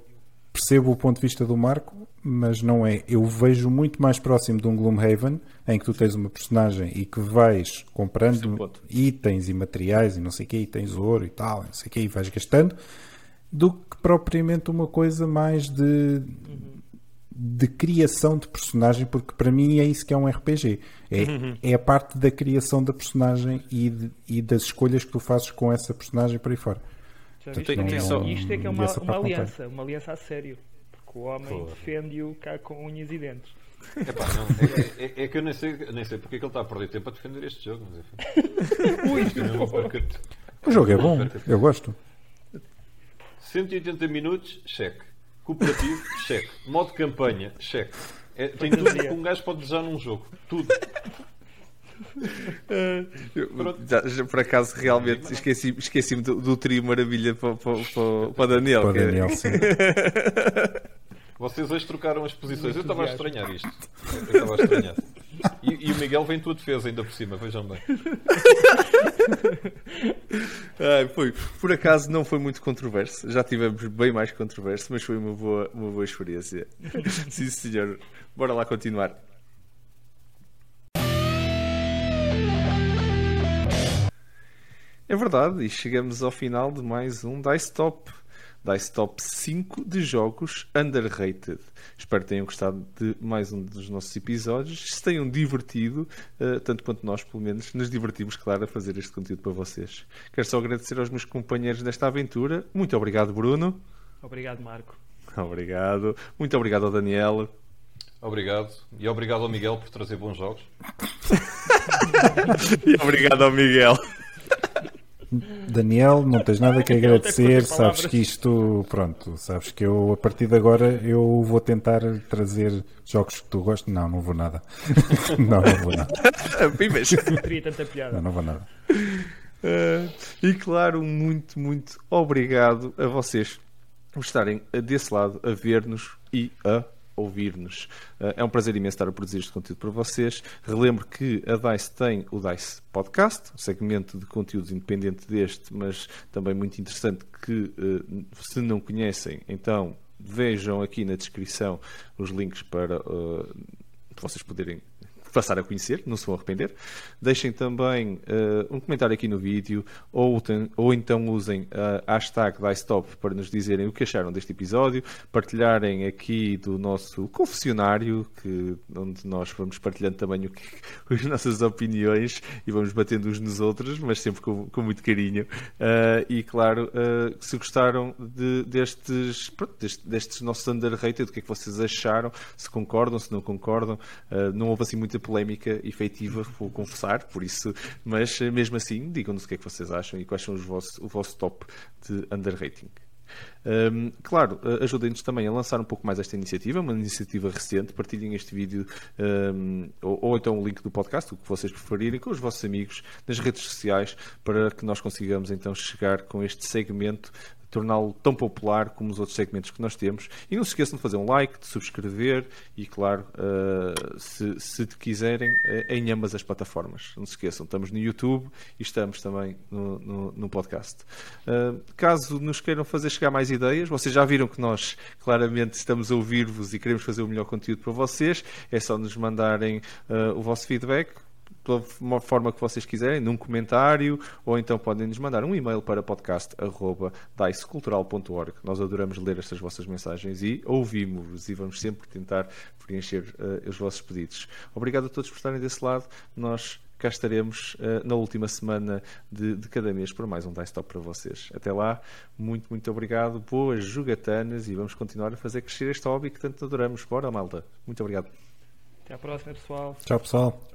percebo o ponto de vista do Marco, mas não é. Eu vejo muito mais próximo de um Gloomhaven, em que tu tens uma personagem e que vais
é
comprando itens e materiais e não sei o quê, e tens ouro e tal, e não sei o quê, e vais gastando, do que propriamente uma coisa mais de. De criação de personagem, porque para mim é isso que é um RPG. É, é a parte da criação da personagem e, de- e das escolhas que tu fazes com essa personagem por aí fora.
Tem-
Miguel?
tem só-
Isto é que é uma, uma
não
aliança, uma aliança a sério. Porque o homem defende-o cá com unhas e dentes.
Epá, não, é, é- é que eu nem sei, nem sei porque é que ele está a perder tempo a defender este jogo. Mas enfim. [LAUGHS]
Ui,
é
O jogo é bom, eu gosto.
180 minutos, cheque. Cooperativo, cheque. Modo campanha, cheque. É, tem tudo que um gajo pode desejar num jogo. Tudo.
Eu, já, já, por acaso, realmente, esqueci- esqueci-me do, do trio maravilha para, para, para, para Daniel.
Para
que é-
Daniel, sim. [LAUGHS]
Vocês hoje trocaram as posições. Eu estava a estranhar isto. Eu estava a estranhar. E, e o Miguel vem em tua defesa ainda por cima, vejam bem. [LAUGHS]
Ai, foi. Por acaso não foi muito controverso. Já tivemos bem mais controverso, mas foi uma boa, uma boa experiência. [LAUGHS] Sim, senhor. Bora lá continuar. É verdade, e chegamos ao final de mais um Dice Top. Dice Top 5 de jogos underrated. Espero que tenham gostado de mais um dos nossos episódios. Se tenham divertido, eh, tanto quanto nós, pelo menos, nos divertimos, claro, a fazer este conteúdo para vocês. Quero só agradecer aos meus companheiros nesta aventura. Muito obrigado, Bruno.
Obrigado, Marco.
Obrigado. Muito obrigado ao Daniel.
Obrigado. E obrigado ao Miguel por trazer bons jogos. [LAUGHS]
E obrigado ao Miguel.
Daniel, não tens nada que [LAUGHS] agradecer, sabes que isto, pronto, sabes que eu a partir de agora eu vou tentar trazer jogos que tu gostas. Não, não vou nada. [LAUGHS] não, não vou nada. [LAUGHS]
Não teria tanta piada.
Não, não vou nada.
Uh, e claro, muito, muito obrigado a vocês por estarem desse lado a ver-nos e a ouvir-nos. Uh, é um prazer imenso estar a produzir este conteúdo para vocês. Relembro que a DICE tem o DICE Podcast, um segmento de conteúdos independente deste, mas também muito interessante que, uh, se não conhecem, então vejam aqui na descrição os links para uh, vocês poderem passar a conhecer, não se vão arrepender. Deixem também uh, um comentário aqui no vídeo ou, ou então usem a hashtag DiceTop para nos dizerem o que acharam deste episódio, partilharem aqui do nosso confessionário, que, onde nós vamos partilhando também o que, [LAUGHS] as nossas opiniões e vamos batendo uns nos outros, mas sempre com, com muito carinho. Uh, e claro, uh, se gostaram de, destes, pronto, destes, destes nossos underrated, o que é que vocês acharam, se concordam, se não concordam. Não houve assim muita polémica efetiva, vou confessar, por isso, mas mesmo assim, digam-nos o que é que vocês acham e quais são os vossos, o vosso top de underrating. Um, claro, ajudem-nos também a lançar um pouco mais esta iniciativa, uma iniciativa recente. Partilhem este vídeo um, ou, ou, então o link do podcast, o que vocês preferirem, com os vossos amigos nas redes sociais, para que nós consigamos então chegar com este segmento torná-lo tão popular como os outros segmentos que nós temos. E não se esqueçam de fazer um like, de subscrever e, claro, uh, se, se quiserem, uh, em ambas as plataformas. Não se esqueçam, estamos no YouTube e estamos também no, no, no podcast. Uh, caso nos queiram fazer chegar mais ideias, vocês já viram que nós claramente estamos a ouvir-vos e queremos fazer o melhor conteúdo para vocês, é só nos mandarem o vosso feedback pela forma que vocês quiserem, num comentário, ou então podem nos mandar um e-mail para podcast.dicecultural.org. Nós adoramos ler estas vossas mensagens e ouvimos-vos e vamos sempre tentar preencher uh, os vossos pedidos. Obrigado a todos por estarem desse lado. Nós cá estaremos uh, na última semana de, de, cada mês para mais um Dice Top para vocês. Até lá, muito, muito obrigado, boas jogatanas e vamos continuar a fazer crescer este hobby que tanto adoramos. Bora, malta. Muito obrigado.
Até à próxima, pessoal.
Tchau, pessoal.